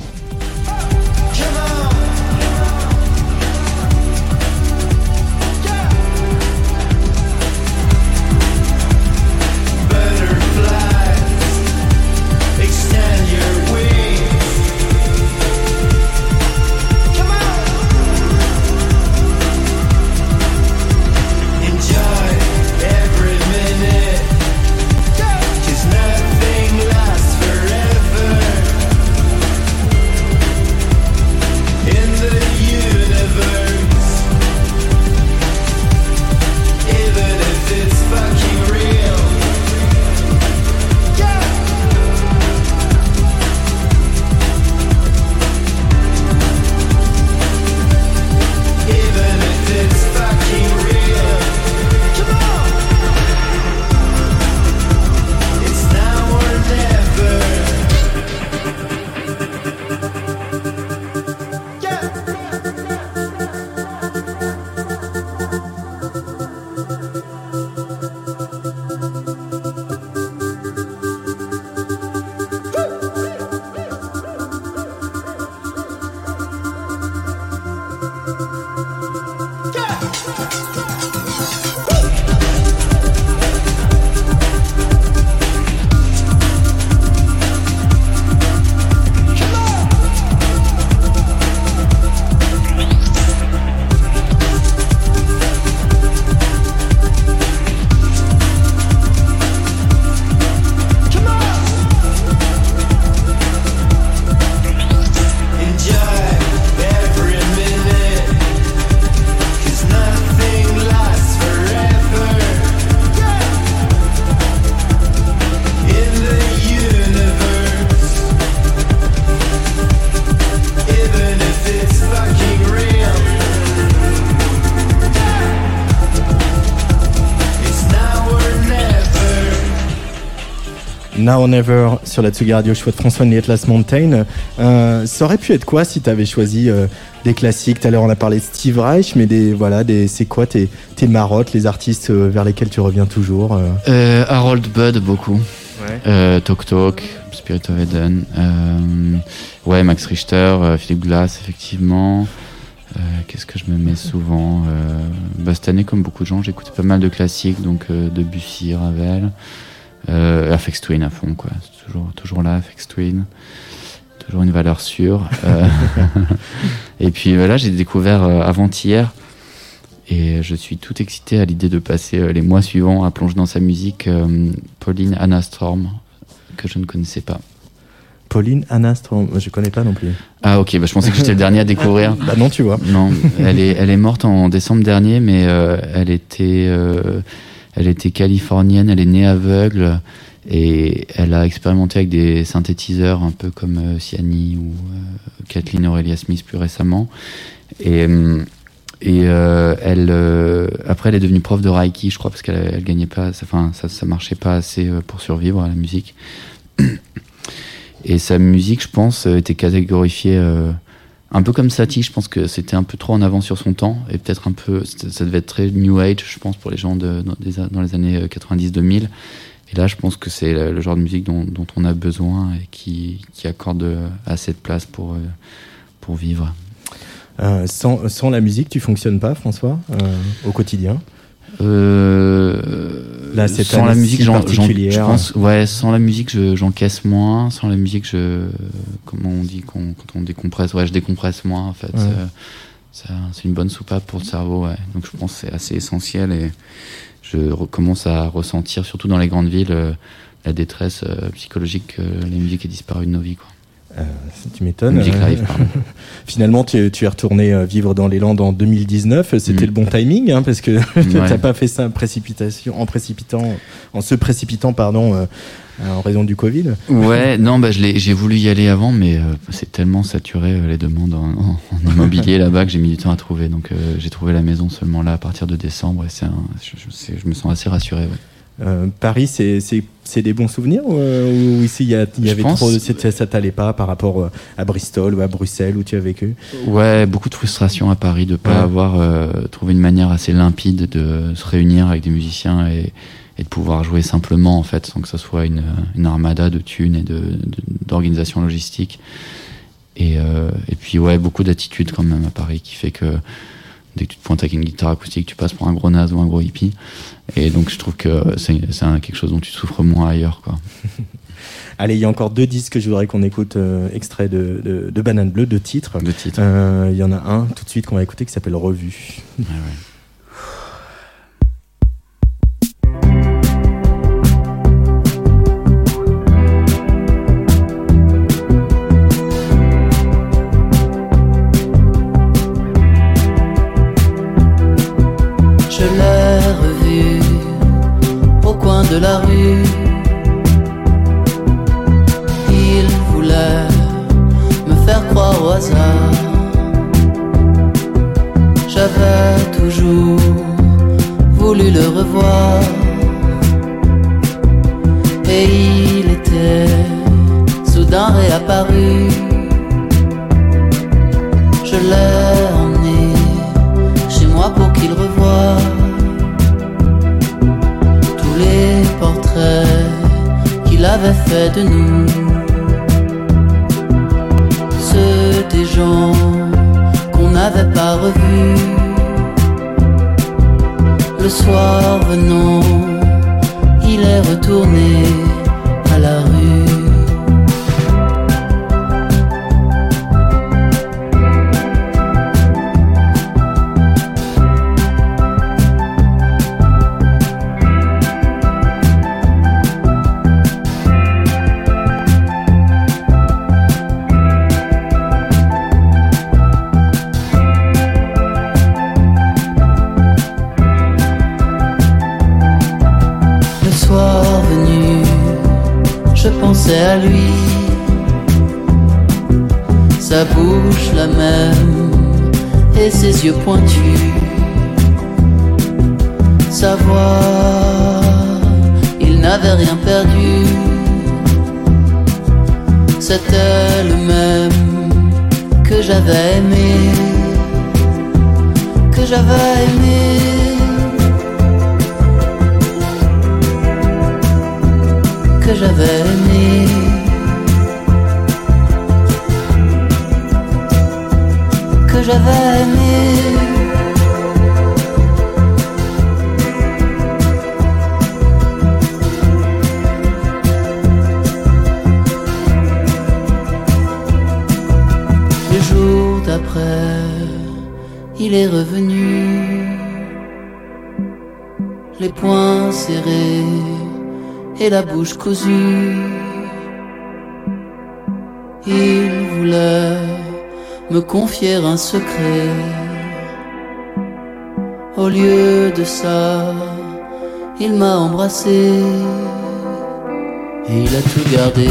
Now or Never sur la Tsugi Radio, choix de François de Atlas Mountain. Euh, ça aurait pu être quoi si tu avais choisi euh, des classiques? Tout à l'heure, on a parlé de Steve Reich, mais des, voilà, des, c'est quoi tes, tes marottes, les artistes euh, vers lesquels tu reviens toujours euh? Euh, Harold Budd, beaucoup. Ouais. Euh, Talk Talk, Spirit of Eden. Euh, ouais, Max Richter, euh, Philippe Glass, effectivement. Euh, Qu'est-ce que je me mets souvent euh, bah, Cette année, comme beaucoup de gens, j'écoutais pas mal de classiques, donc euh, Debussy, Ravel. Euh, Afex Twin à fond, quoi. Toujours, toujours là, Afex Twin. Toujours une valeur sûre. Euh, et puis là, j'ai découvert euh, avant-hier. Et je suis tout excité à l'idée de passer euh, les mois suivants à plonger dans sa musique. euh, Pauline Anna Storm, que je ne connaissais pas. Pauline Anna Strom, je connais pas non plus. Ah ok, bah, je pensais que j'étais le dernier à découvrir. Bah non, tu vois. Non, elle est, elle est morte en décembre dernier, mais euh, elle était, euh, elle était californienne, elle est née aveugle et elle a expérimenté avec des synthétiseurs un peu comme euh, Siani ou euh, Kathleen Aurelia Smith plus récemment. Et, euh, euh, elle, après, elle est devenue prof de Reiki, je crois, parce qu'elle elle gagnait pas, enfin, ça, ça marchait pas assez pour survivre à la musique. Et sa musique, je pense, était catégorifiée un peu comme Satie. Je pense que c'était un peu trop en avant sur son temps et peut-être un peu, ça devait être très new age, je pense, pour les gens de, dans, les années 90-2000. Et là, je pense que c'est le, genre de musique dont, on a besoin et qui, qui accorde euh, assez de place pour, euh, pour vivre. Euh, sans, sans la musique, tu fonctionnes pas, François, euh, au quotidien? Euh, Là, cette sans la musique, si j'en, je pense, ouais, sans la musique, je- j'encaisse moins. Sans la musique, je, comment on dit quand on décompresse, ouais, je décompresse moins en fait. Ouais. Ça- c'est une bonne soupape pour le cerveau, ouais. Donc je pense que c'est assez essentiel et je recommence à ressentir, surtout dans les grandes villes, euh, la détresse euh, psychologique que la musique est disparue de nos vies, quoi. Euh, tu m'étonnes. Euh. Finalement, tu, tu es retourné euh, vivre dans les Landes en 2019. C'était Mm. le bon timing, hein, parce que Ouais. t'as pas fait ça en précipitation, en précipitant, en se précipitant, pardon, euh, en raison du Covid. Ouais, non, bah, j'ai voulu y aller avant, mais euh, c'est tellement saturé les demandes en, en- en immobilier là-bas que j'ai mis du temps à trouver. Donc j'ai trouvé la maison seulement là à partir de décembre et un- je, je me sens assez rassuré. ouais. Euh, Paris, c'est c'est c'est des bons souvenirs ou, euh, ou ici il y, a- y avait pense- trop, de- ça t'allait pas par rapport euh, à Bristol ou à Bruxelles où tu as vécu? Ouais, beaucoup de frustration à Paris de pas Ouais. avoir euh, trouvé une manière assez limpide de se réunir avec des musiciens et, et de pouvoir jouer simplement en fait, sans que ça soit une, une armada de thunes et de de- d'organisation logistique. Et, euh, et puis ouais, beaucoup d'attitude quand même à Paris qui fait que dès que tu te pointes avec une guitare acoustique, tu passes pour un gros naze ou un gros hippie. Et donc je trouve que c'est quelque chose dont tu souffres moins ailleurs, quoi. Allez, il y a encore deux disques que je voudrais qu'on écoute euh, extrait de, de, de Banane Bleue, deux titres. Le titre. Euh, Il y en a un tout de suite qu'on va écouter qui s'appelle Revue. Ouais, ouais. De nous. Ceux des gens qu'on n'avait pas revus. Le soir venant, il est retourné lui. Sa bouche la même et ses yeux pointus. Sa voix, il n'avait rien perdu. C'était le même que j'avais aimé, que j'avais aimé. Que j'avais aimé. Que j'avais aimé. Le jour d'après, il est revenu, les poings serrés et la bouche cousue. Il voulait me confier un secret. Au lieu de ça, il m'a embrassé et il a tout gardé.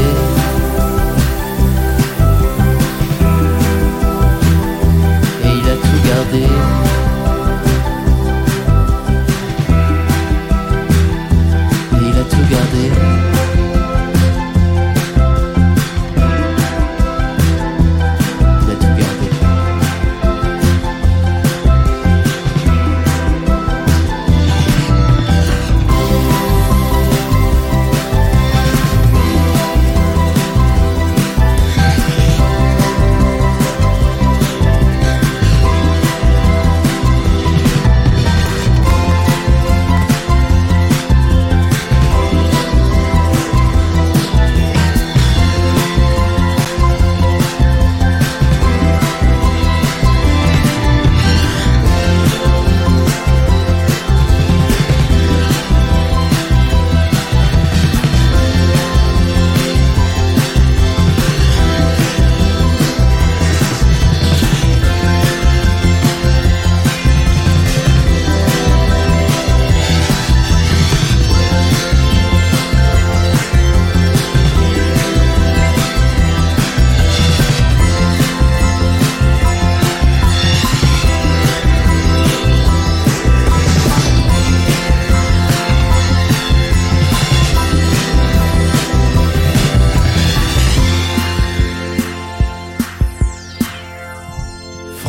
Et il a tout gardé.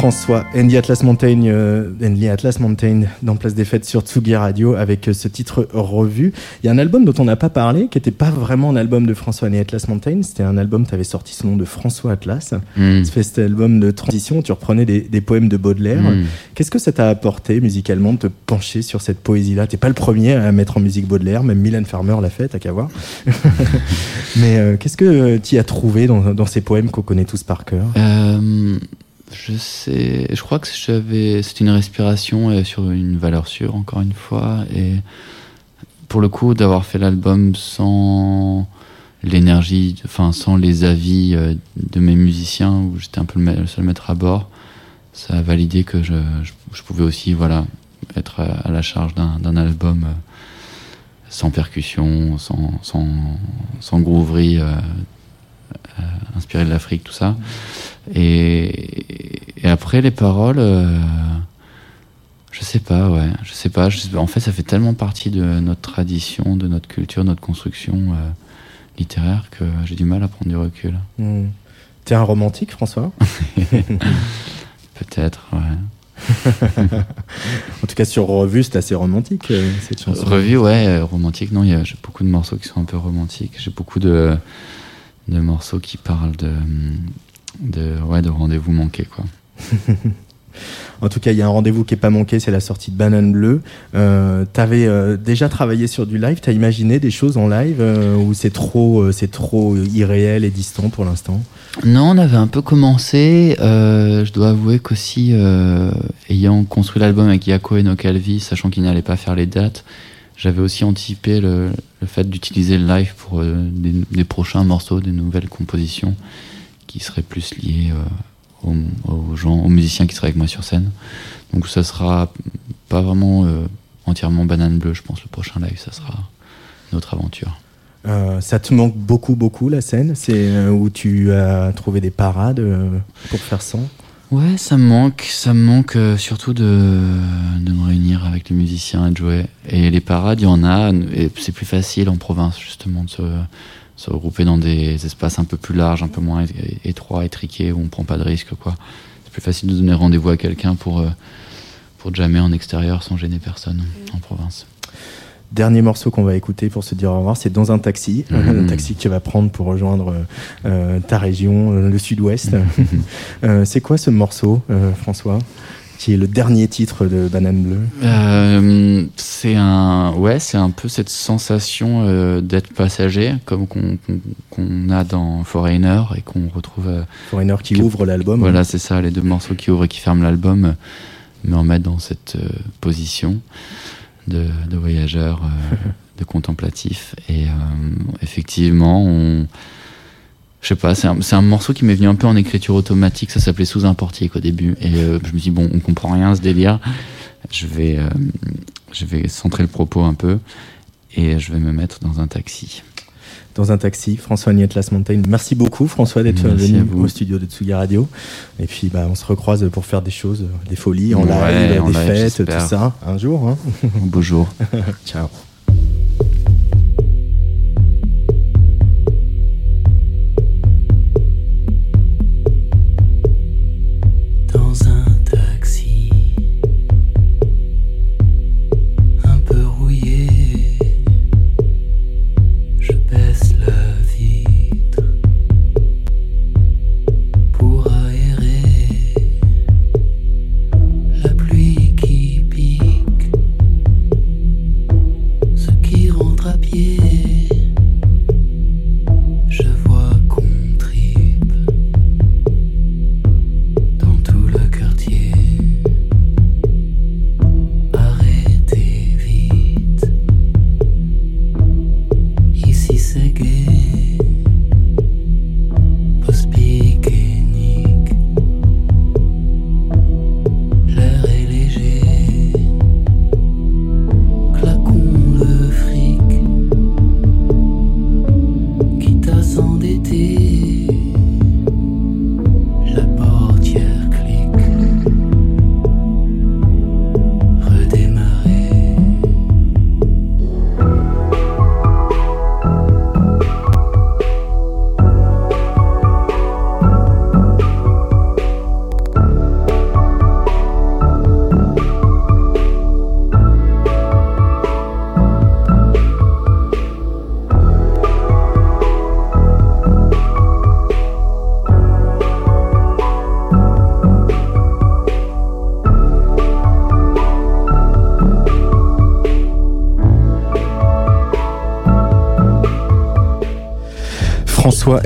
François, Andy Atlas Mountain, euh, Andy Atlas Mountain dans Place des Fêtes sur Tsugi Radio avec euh, ce titre revu. Il y a un album dont on n'a pas parlé, qui n'était pas vraiment un album de François Andy Atlas Mountain. C'était un album, tu avais sorti ce nom de François Atlas. Mm. Tu fais cet album de transition, où tu reprenais des, des poèmes de Baudelaire. Mm. Qu'est-ce que ça t'a apporté musicalement de te pencher sur cette poésie-là? T'es pas le premier à mettre en musique Baudelaire, même Mylène Farmer l'a fait, t'as qu'à voir. Mais euh, qu'est-ce que tu as trouvé dans, dans ces poèmes qu'on connaît tous par cœur? Euh, je sais, je crois que j'avais, c'est une respiration et sur une valeur sûre encore une fois et pour le coup d'avoir fait l'album sans l'énergie, enfin sans les avis euh, de mes musiciens où j'étais un peu le, seul maître à bord, ça a validé que je, pouvais aussi voilà être à, la charge d'un, album euh, sans percussion, sans sans sans grooverie. euh, inspiré de l'Afrique, tout ça. Et, et après, les paroles, euh, je sais pas, ouais, je sais pas. je. En fait, ça fait tellement partie de notre tradition, de notre culture, de notre construction euh, littéraire que j'ai du mal à prendre du recul. Hmm. T'es un romantique, François? Peut-être, ouais. En tout cas, sur Revue, c'est assez romantique, euh, cette chanson. Revue, ouais, euh, romantique. Non, il y a j'ai beaucoup de morceaux qui sont un peu romantiques. J'ai beaucoup de, de morceaux qui parlent de, de, ouais, de rendez-vous manqués, quoi. En tout cas, il y a un rendez-vous qui est pas manqué, c'est la sortie de Banane Bleue. Euh, T'avais euh, déjà travaillé sur du live, t'as imaginé des choses en live euh, ou c'est trop, euh, c'est trop irréel et distant pour l'instant? Non, on avait un peu commencé. Je dois avouer qu'aussi, ayant construit l'album avec Yako et No Calvi, sachant qu'il n'allait pas faire les dates, j'avais aussi anticipé le, le fait d'utiliser le live pour des, des prochains morceaux, des nouvelles compositions qui seraient plus liées euh, aux, aux gens, aux musiciens qui seraient avec moi sur scène. Donc ça sera pas vraiment euh, entièrement banane bleue, je pense. Le prochain live, ça sera notre aventure. Euh, Ça te manque beaucoup, beaucoup la scène? C'est où tu as trouvé des parades pour faire sans Ouais, ça me manque. Ça me manque surtout de, de me réunir avec les musiciens et de jouer. Et les parades, il y en a. Et c'est plus facile en province, justement, de se, se regrouper dans des espaces un peu plus larges, un peu moins étroits, étriqués, où on prend pas de risques, quoi. C'est plus facile de donner rendez-vous à quelqu'un pour, euh, pour jammer en extérieur sans gêner personne en province. Dernier morceau qu'on va écouter pour se dire au revoir, c'est dans un taxi, Mhm. un taxi que tu vas prendre pour rejoindre euh, ta région, euh, le sud-ouest. Euh, c'est quoi ce morceau, euh, François? Qui est le dernier titre de Banane Bleue. Euh, c'est un, ouais, c'est un peu cette sensation euh, d'être passager, comme qu'on qu'on- qu'on a dans Foreigner et qu'on retrouve. euh, Foreigner qui ouvre l'album. Voilà, c'est ça, les deux morceaux qui ouvrent et qui ferment l'album euh, me remettent dans cette euh, position de, de voyageur, euh, de contemplatif. Et euh, effectivement, on. Je sais pas, c'est un, morceau qui m'est venu un peu en écriture automatique, ça s'appelait Sous un portique au début. Et euh, je me suis dit, bon, on comprend rien à ce délire. Je vais, euh, je vais centrer le propos un peu et je vais me mettre dans un taxi. Dans un taxi, François Las Mountain. Merci beaucoup, François, d'être venu au studio de Tsugi Radio. Et puis, bah, on se recroise pour faire des choses, des folies en Ouais, live, en des fêtes, tout ça. Un jour, hein. Beau jour. Ciao.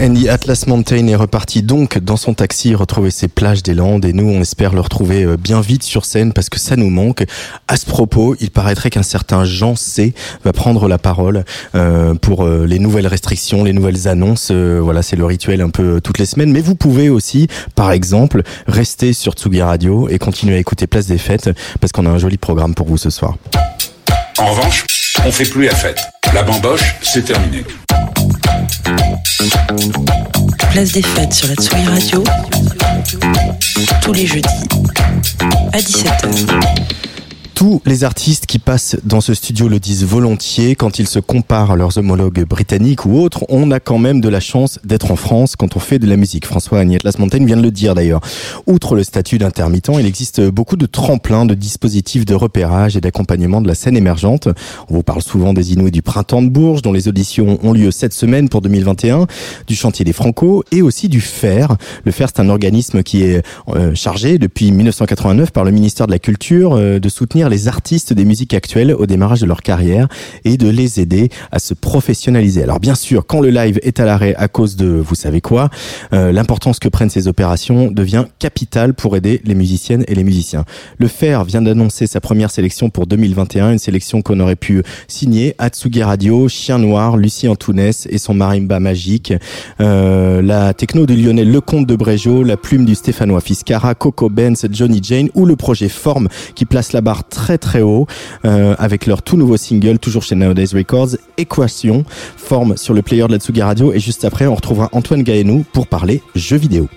Andy Atlas Mountain est reparti donc dans son taxi retrouver ses plages des Landes et nous on espère le retrouver euh, bien vite sur scène parce que ça nous manque. À ce propos, il paraîtrait qu'un certain Jean C va prendre la parole euh, pour euh, les nouvelles restrictions, les nouvelles annonces. Voilà, c'est le rituel un peu toutes les semaines. Mais vous pouvez aussi, par exemple, rester sur Tsugi Radio et continuer à écouter Place des Fêtes parce qu'on a un joli programme pour vous ce soir. En revanche, on fait plus la fête. La bamboche, c'est terminé. Place des fêtes sur la Tsugi Radio. Tous les jeudis à 17h. Tous les artistes qui passent dans ce studio le disent volontiers. Quand ils se comparent à leurs homologues britanniques ou autres, on a quand même de la chance d'être en France quand on fait de la musique. François Agnès Montaigne vient de le dire d'ailleurs. Outre le statut d'intermittent, il existe beaucoup de tremplins, de dispositifs de repérage et d'accompagnement de la scène émergente. On vous parle souvent des Inouïs du Printemps de Bourges, dont les auditions ont lieu cette semaine pour 2021, du chantier des Franco et aussi du FER. Le FER, c'est un organisme qui est euh, chargé depuis 1989 par le ministère de la Culture euh, de soutenir artistes des musiques actuelles au démarrage de leur carrière et de les aider à se professionnaliser. Alors bien sûr, quand le live est à l'arrêt à cause de vous savez quoi, euh, l'importance que prennent ces opérations devient capitale pour aider les musiciennes et les musiciens. Le FER vient d'annoncer sa première sélection pour 2021, une sélection qu'on aurait pu signer Atsugi Radio, Chien Noir, Lucie Antounès et son marimba magique, euh, la techno de Lionel Lecomte de Brégeau, la plume du Stéphanois Fiscara, Coco Benz, Johnny Jane ou le projet Forme qui place la barre très très haut euh, avec leur tout nouveau single, toujours chez Nowadays Records, Équation, Forme sur le player de la Tsugi Radio et juste après on retrouvera Antoine Gaënou pour parler jeux vidéo.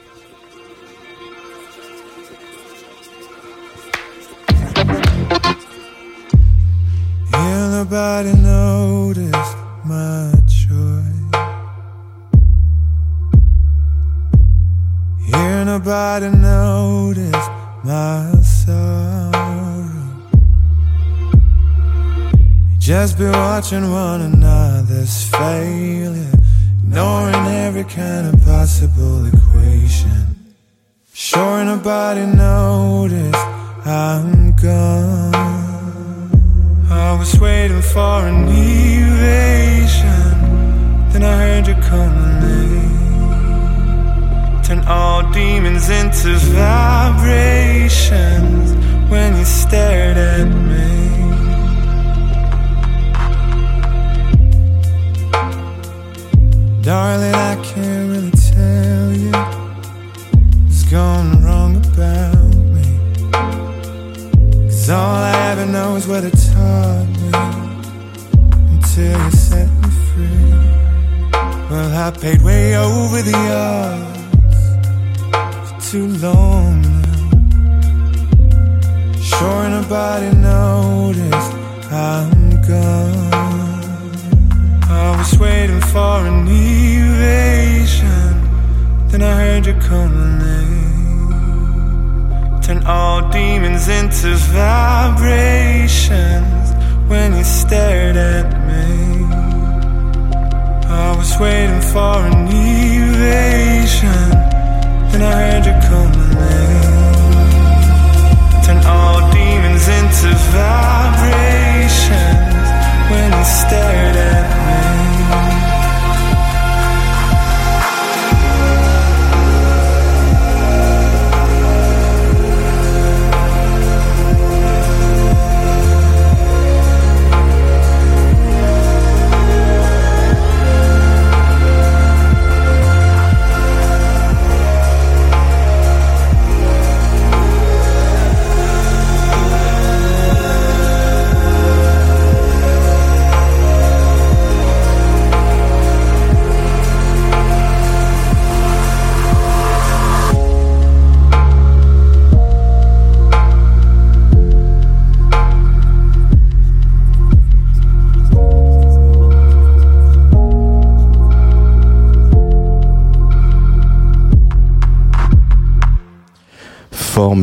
Just be watching one another's failure, ignoring every kind of possible equation. Sure, nobody noticed I'm gone. I was waiting for an evasion. Then I heard you calling. Turn all demons into vibrations when you stared at me. Darling, I can't really tell you what's going wrong about me. Cause all I ever know is what it taught me until you set me free. Well, I paid way over the odds for too long now. Sure, nobody noticed I'm gone. Was waiting for an evasion. Then I heard you calling. Turn all demons into vibrations when you stared at me. I was waiting for an evasion. Then I heard you calling. Turn all demons into vibrations when you stared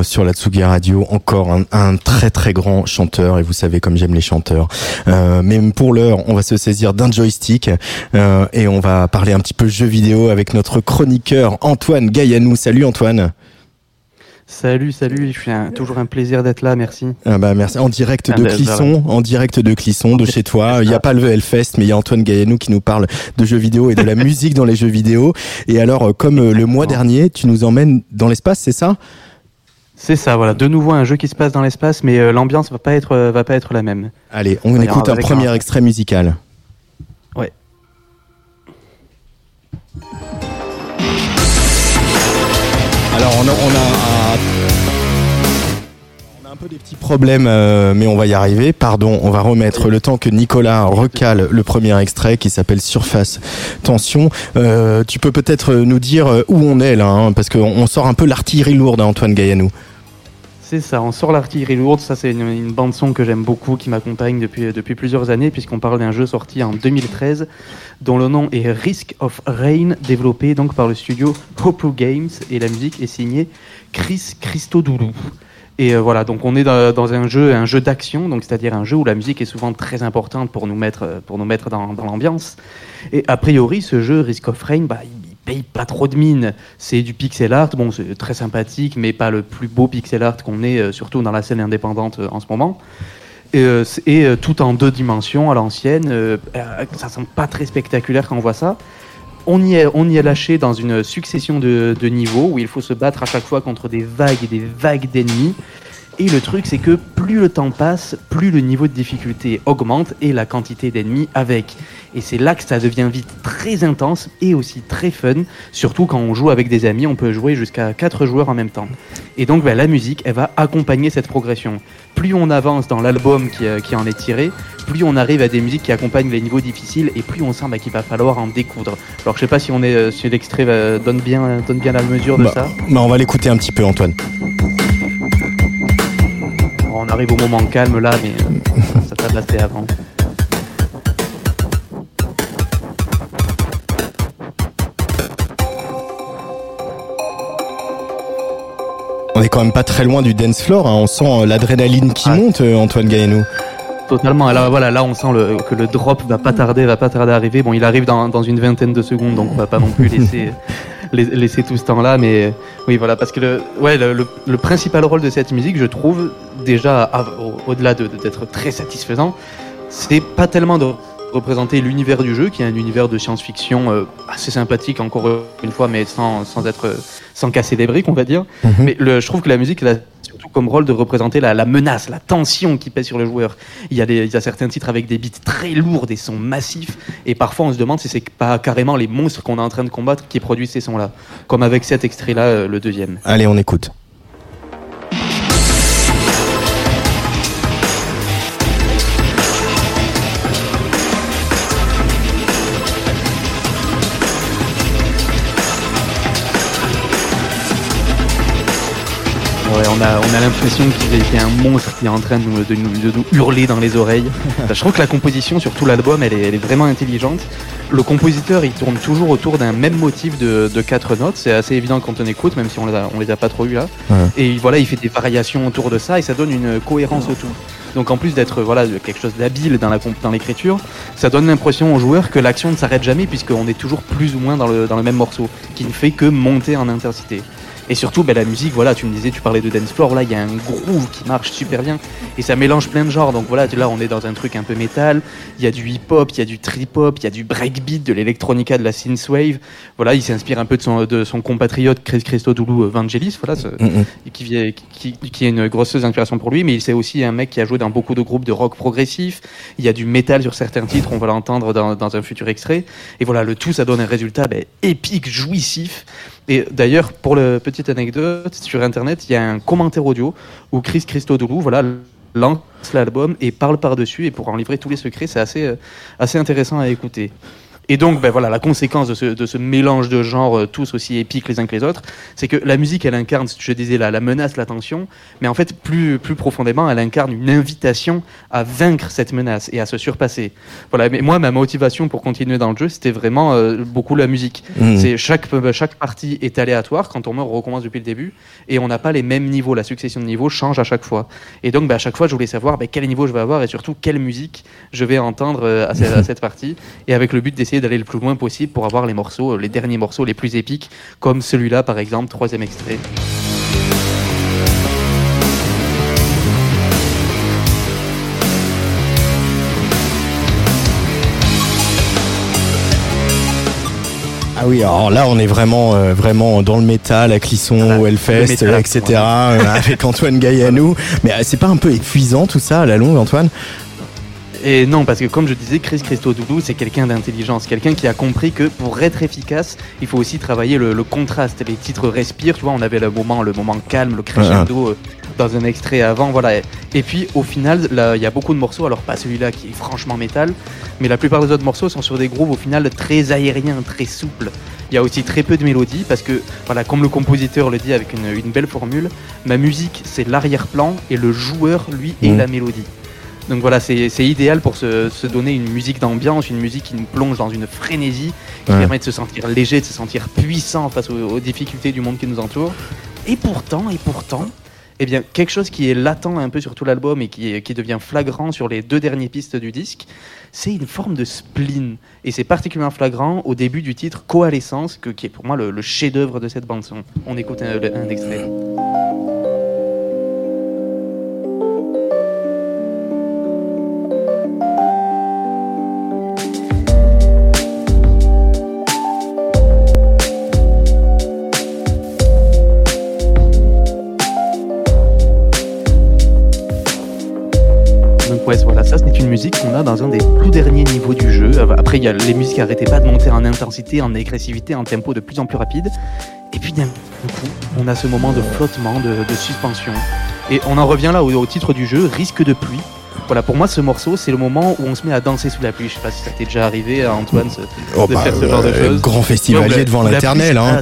Sur la Tsugi Radio, encore un, un très très grand chanteur et vous savez comme j'aime les chanteurs. Euh, mais pour l'heure, on va se saisir d'un joystick euh, et on va parler un petit peu jeux vidéo avec notre chroniqueur Antoine Gaillanou. Salut Antoine. Salut, salut, je suis un- toujours un plaisir d'être là, merci. Ah bah merci. En direct Ah de bah, Clisson, en direct de Clisson, de chez toi. Il n'y a pas le Hellfest, mais il y a Antoine Gaillanou qui nous parle de jeux vidéo et de la musique dans les jeux vidéo. Et alors, euh, comme euh, le mois dernier, tu nous emmènes dans l'espace, c'est ça? C'est ça, voilà, de nouveau un jeu qui se passe dans l'espace, mais euh, l'ambiance va pas être euh, va pas être la même. Allez, on écoute un premier un- extrait musical. Ouais. Alors, on a, on a un... on a un peu des petits problèmes, euh, mais on va y arriver. Pardon, on va remettre le temps que Nicolas recale le premier extrait qui s'appelle Surface Tension. Euh, tu peux peut-être nous dire où on est là, hein, parce qu'on on sort un peu l'artillerie lourde, hein, Antoine Gaillanou. Ça, on sort l'artillerie lourde, ça c'est une, une bande son que j'aime beaucoup, qui m'accompagne depuis, plusieurs années, puisqu'on parle d'un jeu sorti en 2013, dont le nom est Risk of Rain, développé donc par le studio Hopu Games, et la musique est signée Chris Christodoulou. Et euh, voilà, donc on est dans, un jeu, un jeu d'action, donc c'est-à-dire un jeu où la musique est souvent très importante pour nous mettre, dans, dans l'ambiance. Et a priori, ce jeu Risk of Rain, bah, paye pas trop de mine. C'est du pixel art, bon, c'est très sympathique, mais pas le plus beau pixel art qu'on ait, euh, surtout dans la scène indépendante euh, en ce moment. Et, euh, tout en deux dimensions à l'ancienne, ça semble pas très spectaculaire quand on voit ça. On y, est, on y est lâché dans une succession de niveaux où il faut se battre à chaque fois contre des vagues et des vagues d'ennemis. Et le truc, c'est que plus le temps passe, plus le niveau de difficulté augmente et la quantité d'ennemis avec. Et c'est là que ça devient vite très intense et aussi très fun, surtout quand on joue avec des amis, on peut jouer jusqu'à 4 joueurs en même temps. Et donc ben, la musique, elle va accompagner cette progression. Plus on avance dans l'album qui, euh, qui en est tiré, plus on arrive à des musiques qui accompagnent les niveaux difficiles et plus on sent ben, qu'il va falloir en découdre. Alors je sais pas si on est euh, si l'extrait euh, donne bien donne bien la mesure de Bah, ça. bah, on va l'écouter un petit peu, Antoine. On arrive au moment calme là, mais ça t'a passé avant. Est quand même pas très loin du dance floor. hein. On sent euh, l'adrénaline qui Ah. monte, euh, Antoine Gaillanou. Totalement. Là, voilà, là, on sent le- que le drop va pas tarder, va pas tarder à arriver. Bon, il arrive dans, dans une vingtaine de secondes, donc on va pas non plus laisser, la- laisser tout ce temps-là. Mais oui, voilà, parce que le, ouais, le, le- le principal rôle de cette musique, je trouve, déjà, au- au-delà de- de- d'être très satisfaisant, c'est pas tellement de représenter l'univers du jeu, qui est un univers de science-fiction euh, assez sympathique, encore une fois, mais sans, sans être, sans casser des briques, on va dire. Mhm. Mais le, je trouve que la musique, elle a surtout comme rôle de représenter la, la menace, la tension qui pèse sur le joueur. Il y, a des, il y a certains titres avec des beats très lourds, des sons massifs, et parfois on se demande si c'est pas carrément les monstres qu'on est en train de combattre qui produisent ces sons-là. Comme avec cet extrait-là, euh, le deuxième. Allez, on écoute. On a, on a l'impression qu'il y a un monstre qui est en train de nous, de nous- de nous hurler dans les oreilles. je trouve que la composition sur tout l'album, elle est, elle est vraiment intelligente. Le compositeur, il tourne toujours autour d'un même motif de, de quatre notes. C'est assez évident quand on écoute, même si on les a, on les a pas trop eu là. Ouais. Et voilà, il fait des variations autour de ça et ça donne une cohérence au tout. Donc en plus d'être voilà quelque chose d'habile dans la comp- dans l'écriture, ça donne l'impression aux joueurs que l'action ne s'arrête jamais puisqu'on est toujours plus ou moins dans le, dans le même morceau, qui ne fait que monter en intensité. Et surtout, ben, la musique, voilà, tu me disais, tu parlais de dance floor, là, il y a un groove qui marche super bien, et ça mélange plein de genres. Donc voilà, là, on est dans un truc un peu métal, il y a du hip-hop, il y a du trip-hop, il y a du breakbeat, de l'électronica, de la synthwave. Voilà, il s'inspire un peu de son, de son compatriote Chris Christodoulou Vangelis, voilà, ce- qui, vient- qui, qui est une grosseuse inspiration pour lui, mais c'est aussi un mec qui a joué dans beaucoup de groupes de rock progressif. Il y a du métal sur certains titres, on va l'entendre dans, dans un futur extrait. Et voilà, le tout, ça donne un résultat ben, épique, jouissif. Et d'ailleurs, pour la petite anecdote, sur Internet, il y a un commentaire audio où Chris Christodoulou, voilà, lance l'album et parle par-dessus. Et pour en livrer tous les secrets, c'est assez, euh, assez intéressant à écouter. Et donc, ben voilà, la conséquence de ce, de ce mélange de genres, euh, tous aussi épiques les uns que les autres, c'est que la musique, elle incarne, je disais là, la menace, la tension, mais en fait, plus, plus profondément, elle incarne une invitation à vaincre cette menace et à se surpasser. Voilà, mais moi, ma motivation pour continuer dans le jeu, c'était vraiment euh, beaucoup la musique. Mhm. C'est chaque, euh, chaque partie est aléatoire. Quand on meurt, on recommence depuis le début. Et on n'a pas les mêmes niveaux. La succession de niveaux change à chaque fois. Et donc, bah, à chaque fois, je voulais savoir bah, quel niveau je vais avoir et surtout quelle musique je vais entendre euh, à, cette, à cette partie. Et avec le but d'essayer d'aller le plus loin possible pour avoir les morceaux, euh, les derniers morceaux les plus épiques, comme celui-là par exemple, troisième extrait. Ah oui, alors là on est vraiment euh, vraiment dans le métal, à Clisson, ah bah, voilà, euh, etc. Avec Antoine Gaillanou. Mais c'est pas un peu épuisant tout ça à la longue, Antoine? Et non, parce que comme je disais, Chris Christodoulou, c'est quelqu'un d'intelligence, quelqu'un qui a compris que pour être efficace, il faut aussi travailler le, le contraste. Les titres respirent, tu vois, on avait le moment, le moment calme, le crescendo euh, dans un extrait avant, voilà. Et, et puis au final, il y a beaucoup de morceaux, alors pas celui-là qui est franchement métal, mais la plupart des autres morceaux sont sur des grooves au final très aériens, très souples. Il y a aussi très peu de mélodie parce que, voilà, comme le compositeur le dit avec une, une belle formule, ma musique c'est l'arrière-plan et le joueur, lui, est Mhm. la mélodie. Donc voilà, c'est idéal pour se, se donner une musique d'ambiance, une musique qui nous plonge dans une frénésie, qui Ouais. permet de se sentir léger, de se sentir puissant face aux, aux difficultés du monde qui nous entoure. Et pourtant, et pourtant, eh bien, quelque chose qui est latent un peu sur tout l'album et qui, est- qui devient flagrant sur les deux dernières pistes du disque, c'est une forme de spleen. Et c'est particulièrement flagrant au début du titre Coalescence, que- qui est pour moi le, le chef-d'œuvre de cette bande-son. On écoute un, un extrait. Musique qu'on a dans un des tout derniers niveaux du jeu. Après, il y a les musiques qui arrêtaient pas de monter en intensité, en agressivité, en tempo de plus en plus rapide. Et puis d'un coup, on a ce moment de flottement, de, de suspension. Et on en revient là au, au titre du jeu, risque de pluie. Voilà, pour moi, ce morceau, c'est le moment où on se met à danser sous la pluie. Je sais pas si ça t'est déjà arrivé, à Antoine, ce- Oh, de bah, faire ce genre de euh, choses. Grand festivalier devant l'éternel. Hein.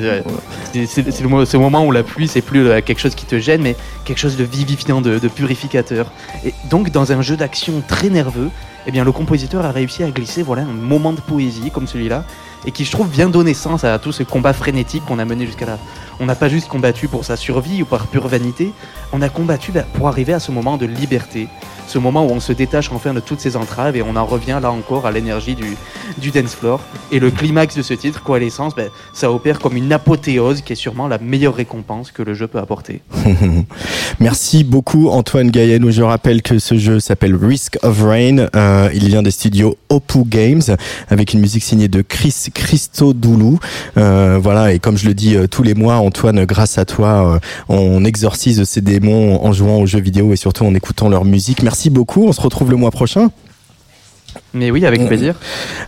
C'est- ah, c'est- le, le moment où la pluie, c'est plus euh, quelque chose qui te gêne, mais quelque chose de vivifiant, de, purificateur. Et donc, dans un jeu d'action très nerveux, eh bien, le compositeur a réussi à glisser voilà, un moment de poésie comme celui-là, et qui, je trouve, vient donner sens à tout ce combat frénétique qu'on a mené jusqu'à là. On n'a pas juste combattu pour sa survie ou par pure vanité, on a combattu bah, pour arriver à ce moment de liberté, ce moment où on se détache enfin de toutes ces entraves et on en revient là encore à l'énergie du, du dance floor. Et le climax de ce titre, Coalescence, ben, ça opère comme une apothéose qui est sûrement la meilleure récompense que le jeu peut apporter. Merci beaucoup Antoine Gaillanou. Je rappelle que ce jeu s'appelle Risk of Rain. Euh, il vient des studios Opu Games avec une musique signée de Chris Christodoulou. Euh, voilà, et comme je le dis euh, tous les mois, Antoine, grâce à toi, euh, on exorcise ces démons en jouant aux jeux vidéo et surtout en écoutant leur musique. Merci beaucoup. On se retrouve le mois prochain. Mais oui, avec plaisir.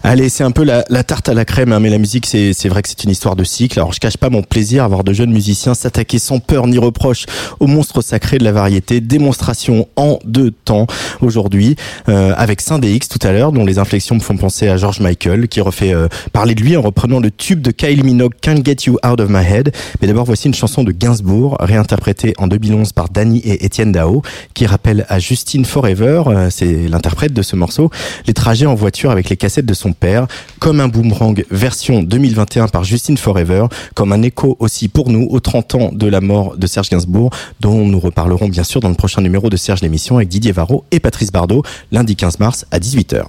Allez, c'est un peu la, la tarte à la crème, hein, mais la musique, c'est vrai que c'est une histoire de cycle. Alors, je cache pas mon plaisir à voir de jeunes musiciens s'attaquer sans peur ni reproche au monstre sacré de la variété. Démonstration en deux temps aujourd'hui, euh, avec Saint-DX tout à l'heure, dont les inflexions me font penser à George Michael, qui refait euh, parler de lui en reprenant le tube de Kylie Minogue, Can't Get You Out of My Head. Mais d'abord, voici une chanson de Gainsbourg, réinterprétée en 2011 par Danny et Étienne Dao, qui rappelle à Justine Forever, euh, c'est l'interprète de ce morceau, les trajets en voiture avec les cassettes de son père, comme un boomerang version 2021 par Justine Forever, comme un écho aussi pour nous aux 30 ans de la mort de Serge Gainsbourg, dont nous reparlerons bien sûr dans le prochain numéro de Serge l'émission avec Didier Varro et Patrice Bardot, lundi 15 mars à 18h.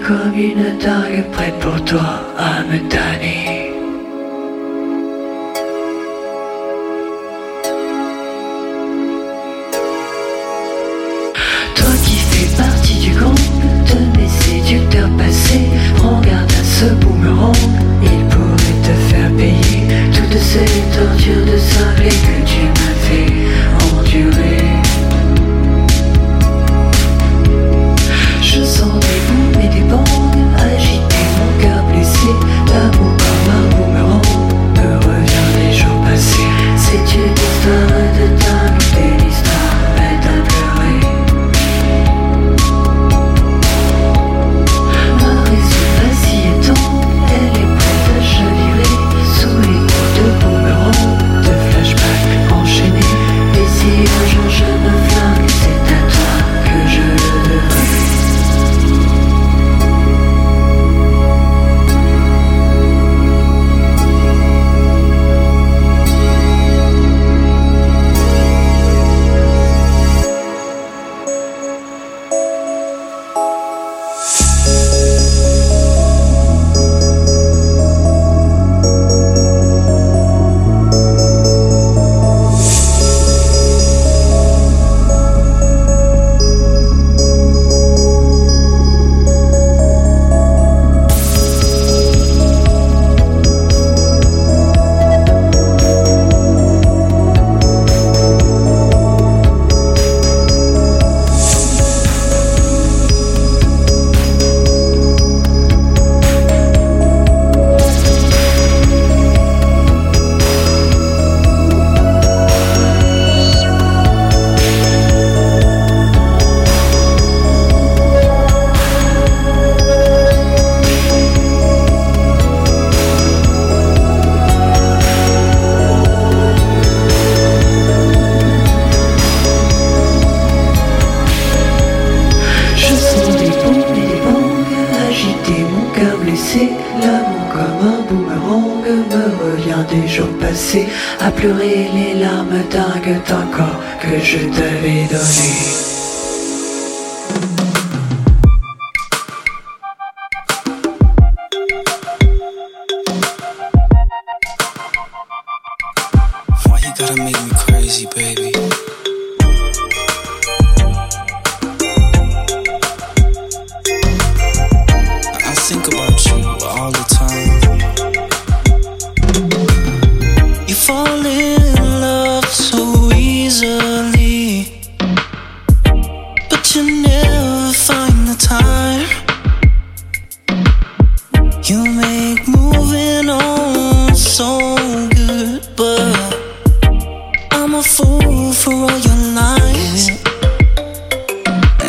comme une dingue prête pour toi à me.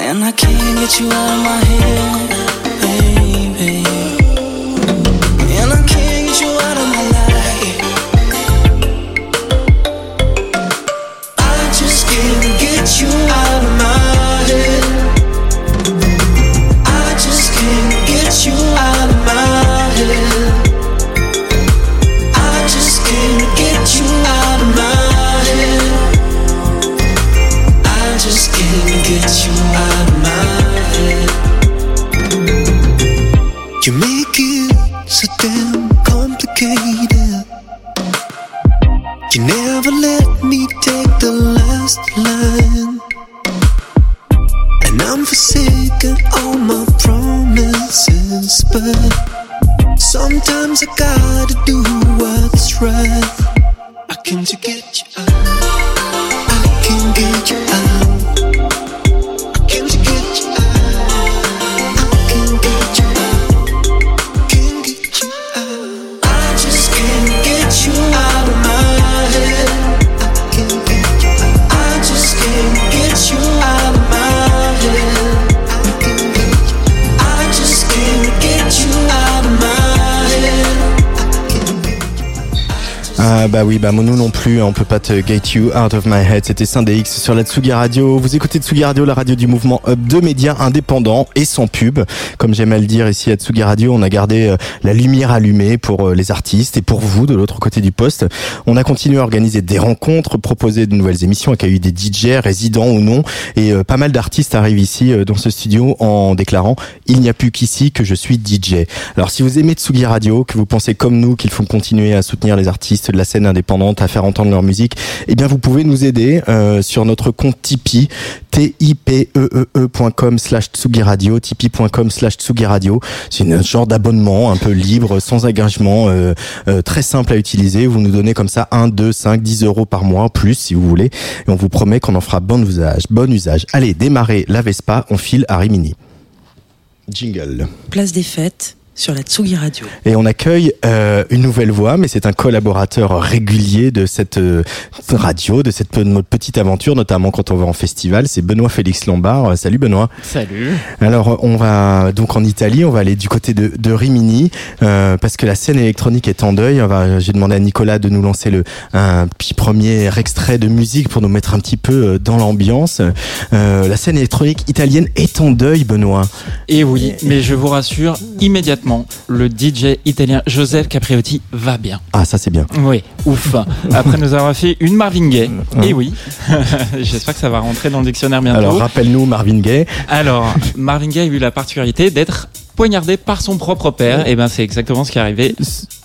And I can't get you out of my head, baby. Bah oui, bah nous non plus, hein, on peut pas te get you out of my head. C'était X sur la Tsugi Radio. Vous écoutez Tsugi Radio, la radio du mouvement Up de médias indépendants et sans pub. Comme j'aime à le dire ici à Tsugi Radio, on a gardé euh, la lumière allumée pour euh, les artistes et pour vous de l'autre côté du poste. On a continué à organiser des rencontres, proposer de nouvelles émissions, accueillir des DJ résidents ou non et euh, pas mal d'artistes arrivent ici dans ce studio en déclarant il n'y a plus qu'ici que je suis DJ. Alors si vous aimez Tsugi Radio, que vous pensez comme nous qu'il faut continuer à soutenir les artistes de la scène indépendante, à faire entendre leur musique, eh bien vous pouvez nous aider euh, sur notre compte Tipeee, tipeee.com slash Tsugi Radio, tipeee.com slash Tsugi Radio. C'est un genre d'abonnement un peu libre, sans engagement, euh, euh, très simple à utiliser. Vous nous donnez comme ça 1, 2, 5, 10 euros par mois, plus si vous voulez. Et on vous promet qu'on en fera bon usage. Bon usage. Allez, démarrez la Vespa, on file à Rimini. Jingle. Place des fêtes sur la Tsugi Radio. Et on accueille euh, une nouvelle voix, mais c'est un collaborateur régulier de cette euh, radio, de cette notre petite aventure, notamment quand on va en festival. C'est Benoît Félix Lombard. Euh, salut Benoît. Salut. Alors on va donc en Italie, on va aller du côté de, de Rimini euh, parce que la scène électronique est en deuil. J'ai demandé à Nicolas de nous lancer le un petit premier extrait de musique pour nous mettre un petit peu dans l'ambiance. la scène électronique italienne est en deuil, Benoît. Et oui, mais je vous rassure immédiatement le DJ italien Joseph Capriotti va bien. Ah, ça c'est bien. Oui, ouf. Après nous avoir fait une Marvin Gaye. Et oui, j'espère que ça va rentrer dans le dictionnaire bientôt. Alors rappelle-nous Marvin Gaye. Alors, Marvin Gaye a eu la particularité d'être poignardé par son propre père. Et ben c'est exactement ce qui est arrivé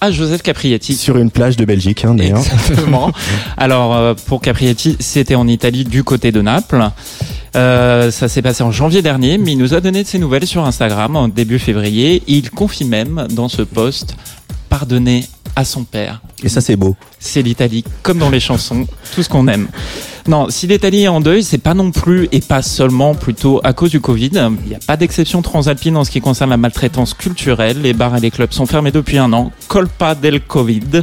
à Joseph Caprietti. Sur une plage de Belgique, hein, d'ailleurs. Exactement. Alors euh, pour Caprietti, c'était en Italie, du côté de Naples. Euh, ça s'est passé en janvier dernier, mais il nous a donné de ses nouvelles sur Instagram en début février. Il confie même dans ce post pardonner à son père. Et ça c'est beau. C'est l'Italie, comme dans les chansons, tout ce qu'on aime. Non, si l'Italie est en deuil, c'est pas non plus et pas seulement plutôt à cause du Covid. Il n'y a pas d'exception transalpine en ce qui concerne la maltraitance culturelle. Les bars et les clubs sont fermés depuis un an. Colpa del Covid.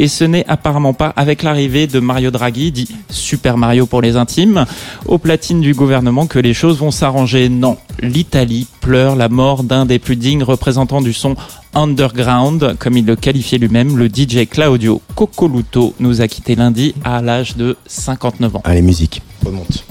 Et ce n'est apparemment pas avec l'arrivée de Mario Draghi, dit Super Mario pour les intimes, aux platines du gouvernement que les choses vont s'arranger. Non, l'Italie pleure la mort d'un des plus dignes représentants du son underground, comme il le qualifiait lui-même, le DJ Claudio Coccoluto nous a quitté lundi à l'âge de 59 ans. Allez, musique, remonte.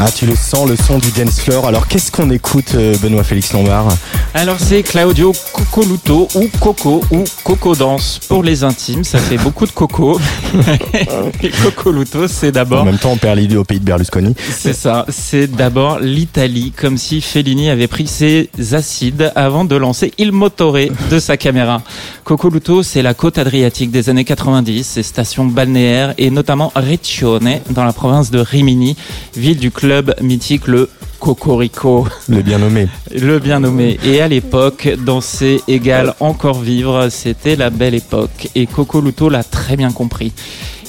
Ah, tu le sens, le son du dance floor. Alors, qu'est-ce qu'on écoute, euh, Benoît Félix Lombard Alors, c'est Claudio Cocoluto ou Coco ou Coco Danse pour les intimes. Ça fait beaucoup de coco. Et Cocoluto, c'est d'abord. En même temps, on perd l'idée au pays de Berlusconi. C'est ça. C'est d'abord l'Italie, comme si Fellini avait pris ses acides avant de lancer Il Motore de sa caméra. Cocoluto, c'est la côte adriatique des années 90, ses stations balnéaires et notamment Riccione dans la province de Rimini, ville du club club mythique, le Cocorico. Le bien nommé. Le bien nommé. Et à l'époque, danser égale encore vivre, c'était la belle époque. Et Coco Luto l'a très bien compris.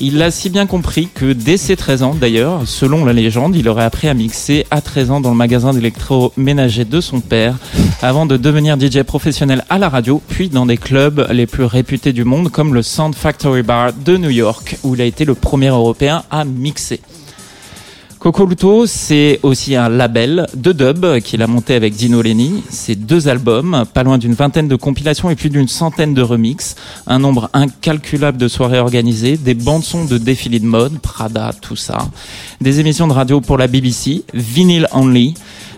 Il l'a si bien compris que dès ses 13 ans, d'ailleurs, selon la légende, il aurait appris à mixer à 13 ans dans le magasin d'électroménager de son père, avant de devenir DJ professionnel à la radio, puis dans des clubs les plus réputés du monde, comme le Sound Factory Bar de New York, où il a été le premier Européen à mixer. Cocoluto, c'est aussi un label de dub qu'il a monté avec Dino Lenny. C'est deux albums, pas loin d'une vingtaine de compilations et plus d'une centaine de remixes, un nombre incalculable de soirées organisées, des bandes-sons de défilés de mode, Prada, tout ça, des émissions de radio pour la BBC, Vinyl Only,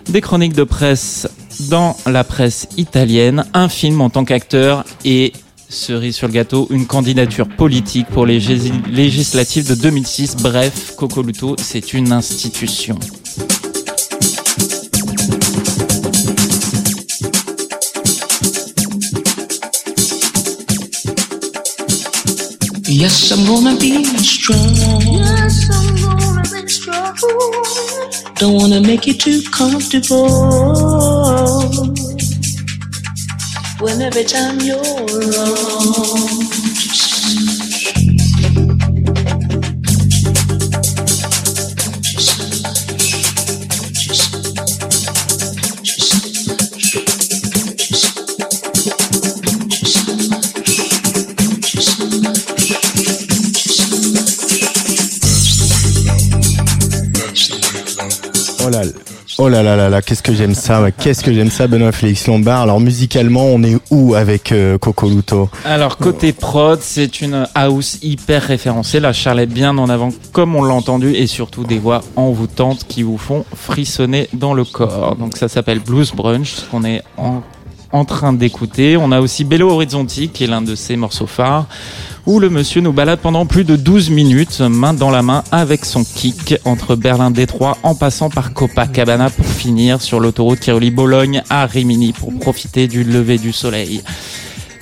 des chroniques de presse dans la presse italienne, un film en tant qu'acteur et cerise sur le gâteau, une candidature politique pour les législatives de 2006. Bref, Cocoluto, c'est une institution. Yes, I'm gonna be strong. Yes, I'm gonna be strong. Don't wanna make you too comfortable. When every time you're wrong. Oh là là là là, qu'est-ce que j'aime ça, qu'est-ce que j'aime ça, Benoît Félix Lombard. Alors musicalement, on est où avec euh, Coco Luto? Alors côté prod, c'est une house hyper référencée. La Charlotte bien en avant, comme on l'a entendu, et surtout des voix envoûtantes qui vous font frissonner dans le corps. Donc ça s'appelle Blues Brunch, qu'on est en, en train d'écouter. On a aussi Bello Horizonti, qui est l'un de ses morceaux phares, où le monsieur nous balade pendant plus de 12 minutes, main dans la main, avec son kick, entre Berlin-Détroit, en passant par Copacabana pour finir sur l'autoroute qui relie Bologne à Rimini pour profiter du lever du soleil.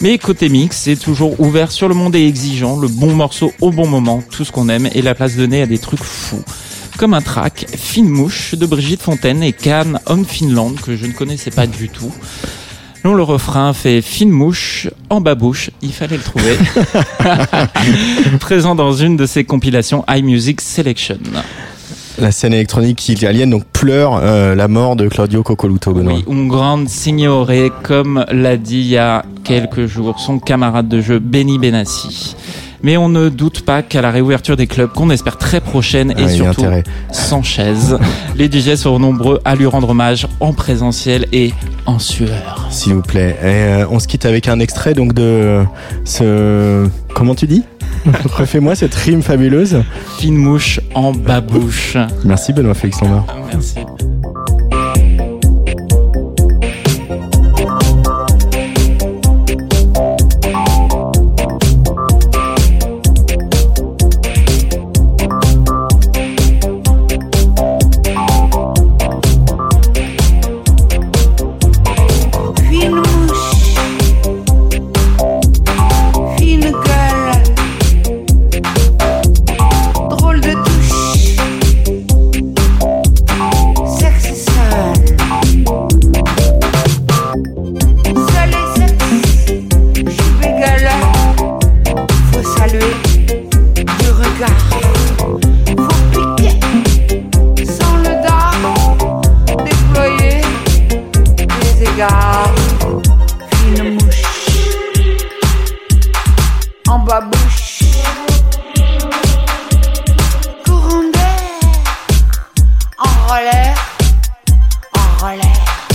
Mais côté mix, c'est toujours ouvert sur le monde et exigeant, le bon morceau au bon moment, tout ce qu'on aime et la place donnée à des trucs fous. Comme un track, Fine Mouche de Brigitte Fontaine et Cannes on Finland que je ne connaissais pas du tout. Non, le refrain fait fine mouche en babouche, il fallait le trouver. Présent dans une de ses compilations iMusic Selection. La scène électronique italienne donc pleure euh, la mort de Claudio Coccoluto, Benoît. Oui, un grand signore, comme l'a dit il y a quelques jours son camarade de jeu Benny Benassi. Mais on ne doute pas qu'à la réouverture des clubs, qu'on espère très prochaine et Ah, surtout sans chaise, les DJ seront nombreux à lui rendre hommage en présentiel et en sueur. S'il vous plaît. Et, euh, on se quitte avec un extrait donc de ce. Comment tu dis? Refais-moi cette rime fabuleuse. Fine mouche en babouche. Merci Benoît Félix Lombard. Merci. Relais, en relais.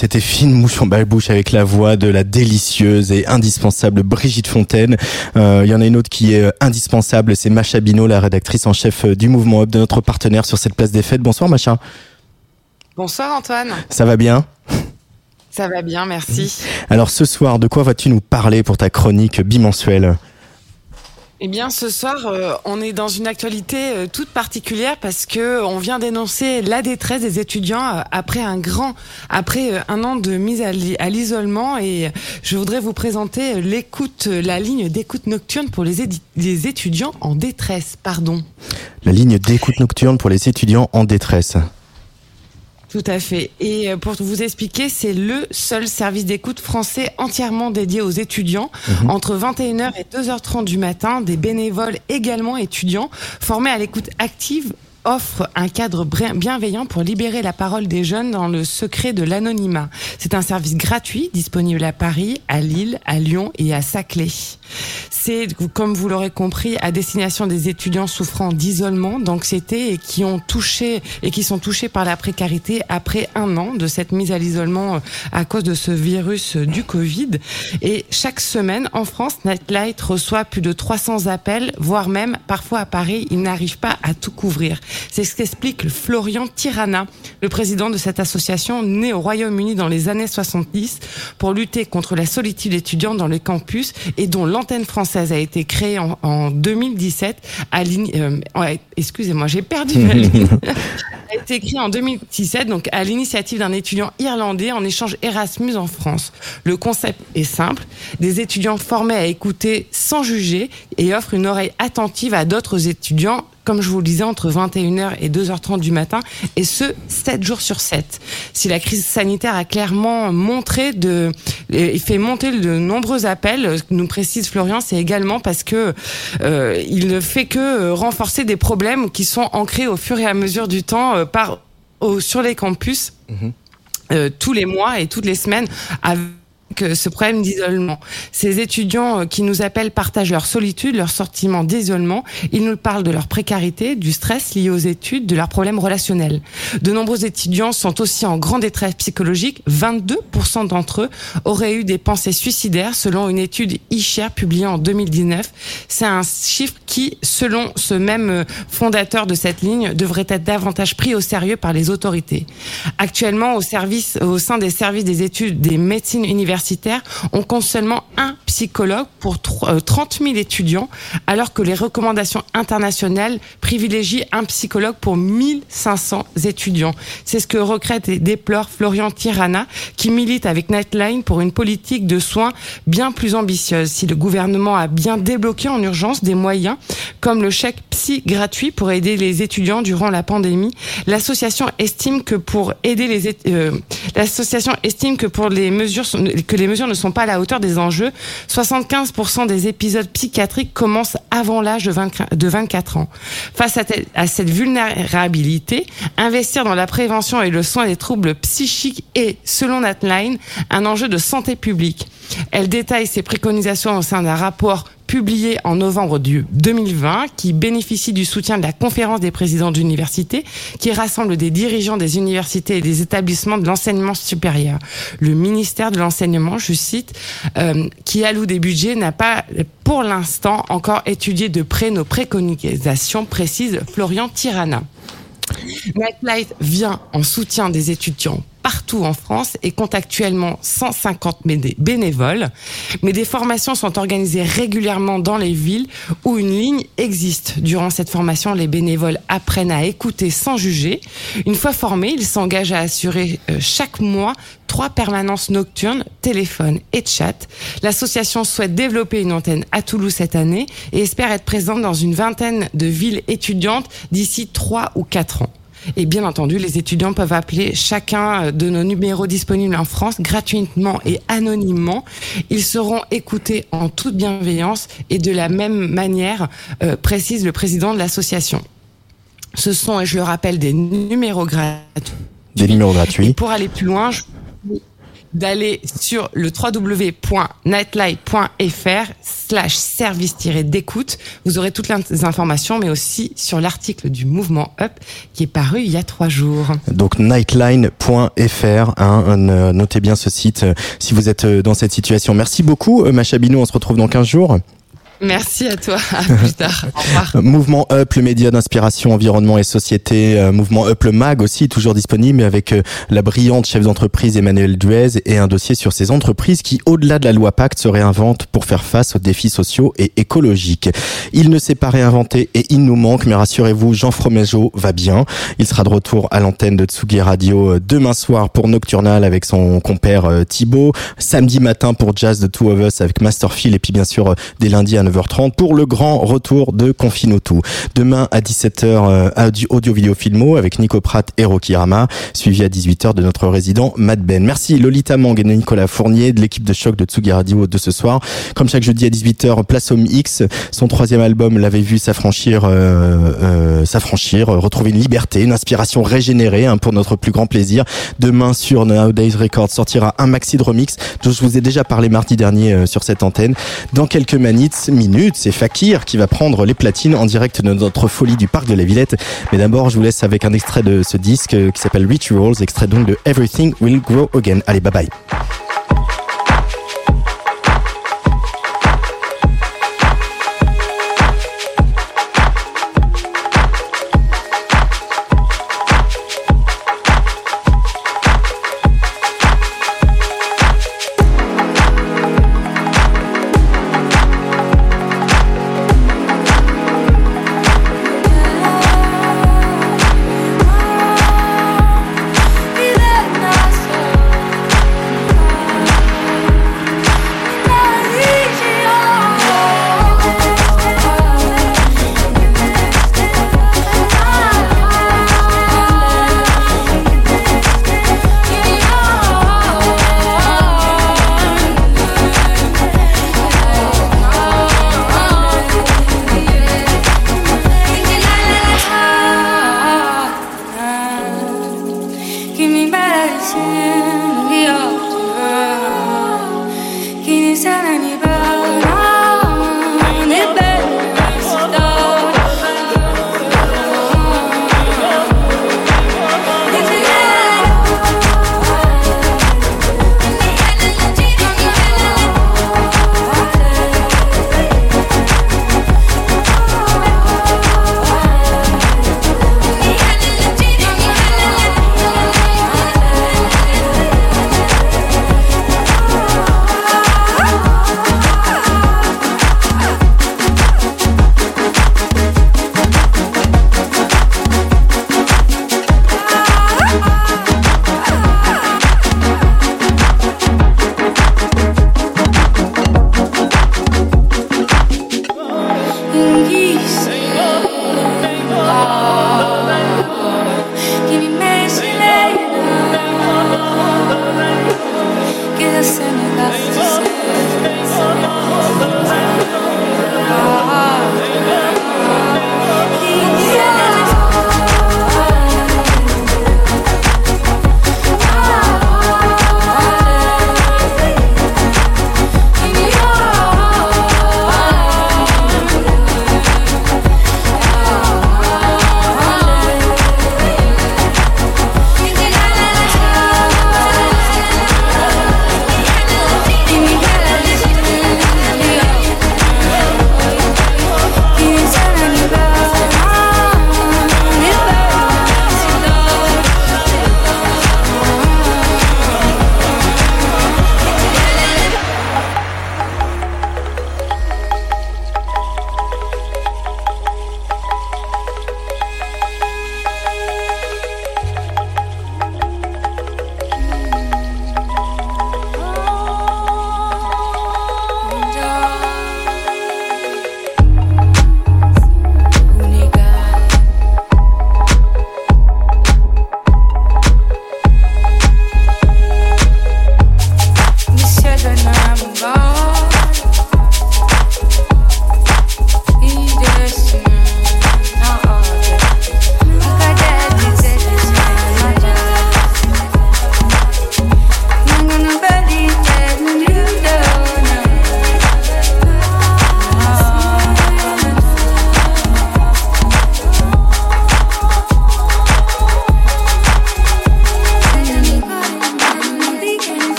C'était Fine Mouche en bouche avec la voix de la délicieuse et indispensable Brigitte Fontaine. Euh, Il y en a une autre qui est euh, indispensable, c'est Macha Bino, la rédactrice en chef euh, du Mouvement Hub, de notre partenaire sur cette place des fêtes. Bonsoir Macha, Bonsoir Antoine, ça va bien? Ça va bien, merci. Alors ce soir, de quoi vas-tu nous parler pour ta chronique bimensuelle? Eh bien, ce soir, euh, on est dans une actualité euh, toute particulière parce que on vient d'énoncer la détresse des étudiants euh, après un grand, après un an de mise à l'i- à l'isolement et je voudrais vous présenter l'écoute, la ligne d'écoute nocturne pour les, les étudiants en détresse, pardon. La ligne d'écoute nocturne pour les étudiants en détresse. Tout à fait. Et euh, pour vous expliquer, c'est le seul service d'écoute français entièrement dédié aux étudiants. Mhm. Entre 21h et 2h30 du matin, des bénévoles également étudiants formés à l'écoute active offrent un cadre bienveillant pour libérer la parole des jeunes dans le secret de l'anonymat. C'est un service gratuit disponible à Paris, à Lille, à Lyon et à Saclay. C'est, comme vous l'aurez compris, à destination des étudiants souffrant d'isolement, d'anxiété et qui ont touché et qui sont touchés par la précarité après un an de cette mise à l'isolement euh, à cause de ce virus euh, du Covid. Et chaque semaine, en France, Nightlight reçoit plus de 300 appels, voire même parfois à Paris, il n'arrive pas à tout couvrir. C'est ce qu'explique Florian Tirana, le président de cette association née au Royaume-Uni dans les années 70 pour lutter contre la solitude étudiante dans les campus et dont l'antenne française a été créée en, en 2017 à euh, ouais, excusez-moi, j'ai perdu ma ligne. a été créée en 2017 donc à l'initiative d'un étudiant irlandais en échange Erasmus en France. Le concept est simple, des étudiants formés à écouter sans juger et offrent une oreille attentive à d'autres étudiants comme je vous le disais, entre 21h et 2h30 du matin, et ce, 7 jours sur 7. Si la crise sanitaire a clairement montré de, et fait monter de nombreux appels, nous précise Florian, c'est également parce que euh, il ne fait que euh, renforcer des problèmes qui sont ancrés au fur et à mesure du temps euh, par, au- sur les campus euh, tous les mois et toutes les semaines avec euh, ce problème d'isolement. Ces étudiants euh, qui nous appellent partagent leur solitude, leur sentiment d'isolement. Ils nous parlent de leur précarité, du stress lié aux études, de leurs problèmes relationnels. De nombreux étudiants sont aussi en grande détresse psychologique. 22% d'entre eux auraient eu des pensées suicidaires selon une étude e-share publiée en 2019. C'est un chiffre qui, selon ce même euh, fondateur de cette ligne, devrait être davantage pris au sérieux par les autorités. Actuellement, au, service, au sein des services des études des médecines universitaires, on compte seulement un psychologue pour tro- euh, 30 000 étudiants, alors que les recommandations internationales privilégient un psychologue pour 1500 étudiants. C'est ce que regrette et déplore Florian Tirana, qui milite avec Nightline pour une politique de soins bien plus ambitieuse. Si le gouvernement a bien débloqué en urgence des moyens, comme le chèque psy gratuit pour aider les étudiants durant la pandémie, l'association estime que pour aider les euh, l'association estime que pour les mesures que les mesures ne sont pas à la hauteur des enjeux. 75% des épisodes psychiatriques commencent avant l'âge de 20 de 24 ans. Face à, à cette vulnérabilité, investir dans la prévention et le soin des troubles psychiques est, selon Natline, un enjeu de santé publique. Elle détaille ses préconisations au sein d'un rapport publié en novembre du 2020 qui bénéficie du soutien de la conférence des présidents d'université qui rassemble des dirigeants des universités et des établissements de l'enseignement supérieur. Le ministère de l'enseignement, je cite, euh, qui alloue des budgets n'a pas pour l'instant encore étudié de près nos préconisations, précise Florian Tirana. Nightlight vient en soutien des étudiants partout en France et compte actuellement 150 béné- bénévoles. Mais des formations sont organisées régulièrement dans les villes où une ligne existe. Durant cette formation, les bénévoles apprennent à écouter sans juger. Une fois formés, ils s'engagent à assurer euh, chaque mois trois permanences nocturnes, téléphone et chat. L'association souhaite développer une antenne à Toulouse cette année et espère être présente dans une vingtaine de villes étudiantes d'ici trois ou quatre ans. Et bien entendu, les étudiants peuvent appeler chacun de nos numéros disponibles en France gratuitement et anonymement. Ils seront écoutés en toute bienveillance et de la même manière, euh, précise le président de l'association. Ce sont, et je le rappelle, des numéros gratuits. Des numéros gratuits. Pour aller plus loin, je d'aller sur le www.nightlight.fr slash service-d'écoute. Vous aurez toutes les informations, mais aussi sur l'article du mouvement Up qui est paru il y a trois jours. Donc nightline.fr, hein, euh, notez bien ce site euh, si vous êtes euh, dans cette situation. Merci beaucoup, Macha Binou, on se retrouve dans 15 jours. Merci à toi. À plus tard. Au revoir. Mouvement Up, le média d'inspiration, environnement et société. euh, Mouvement Up, le MAG aussi, toujours disponible avec euh, la brillante chef d'entreprise Emmanuel Duez et un dossier sur ces entreprises qui, au-delà de la loi Pacte, se réinventent pour faire face aux défis sociaux et écologiques. Il ne s'est pas réinventé et il nous manque, mais rassurez-vous, Jean Fromageau va bien. Il sera de retour à l'antenne de Tsugi Radio euh, demain soir pour Nocturnal avec son compère Thibaut. Samedi matin pour Jazz de Two of Us avec Masterfield et puis bien sûr dès lundi à 9h30 pour le grand retour de Confinotou. Demain à 17h, euh, audio, audio vidéo filmo avec Nico Pratt et Rocky Rama, suivi à 18h de notre résident Matt Ben. Merci Lolita Mang et Nicolas Fournier de l'équipe de choc de Tsugi Radio de ce soir. Comme chaque jeudi à 18h, Place Homme X, son troisième album l'avait vu s'affranchir, euh, euh, s'affranchir, euh, retrouver une liberté, une inspiration régénérée hein, pour notre plus grand plaisir. Demain sur Nowadays Records sortira un maxi de remix dont je vous ai déjà parlé mardi dernier euh, sur cette antenne. Dans quelques minutes, c'est Fakir qui va prendre les platines en direct de notre folie du parc de la Villette. Mais d'abord, je vous laisse avec un extrait de ce disque qui s'appelle Rituals, extrait donc de Everything Will Grow Again. Allez, bye bye.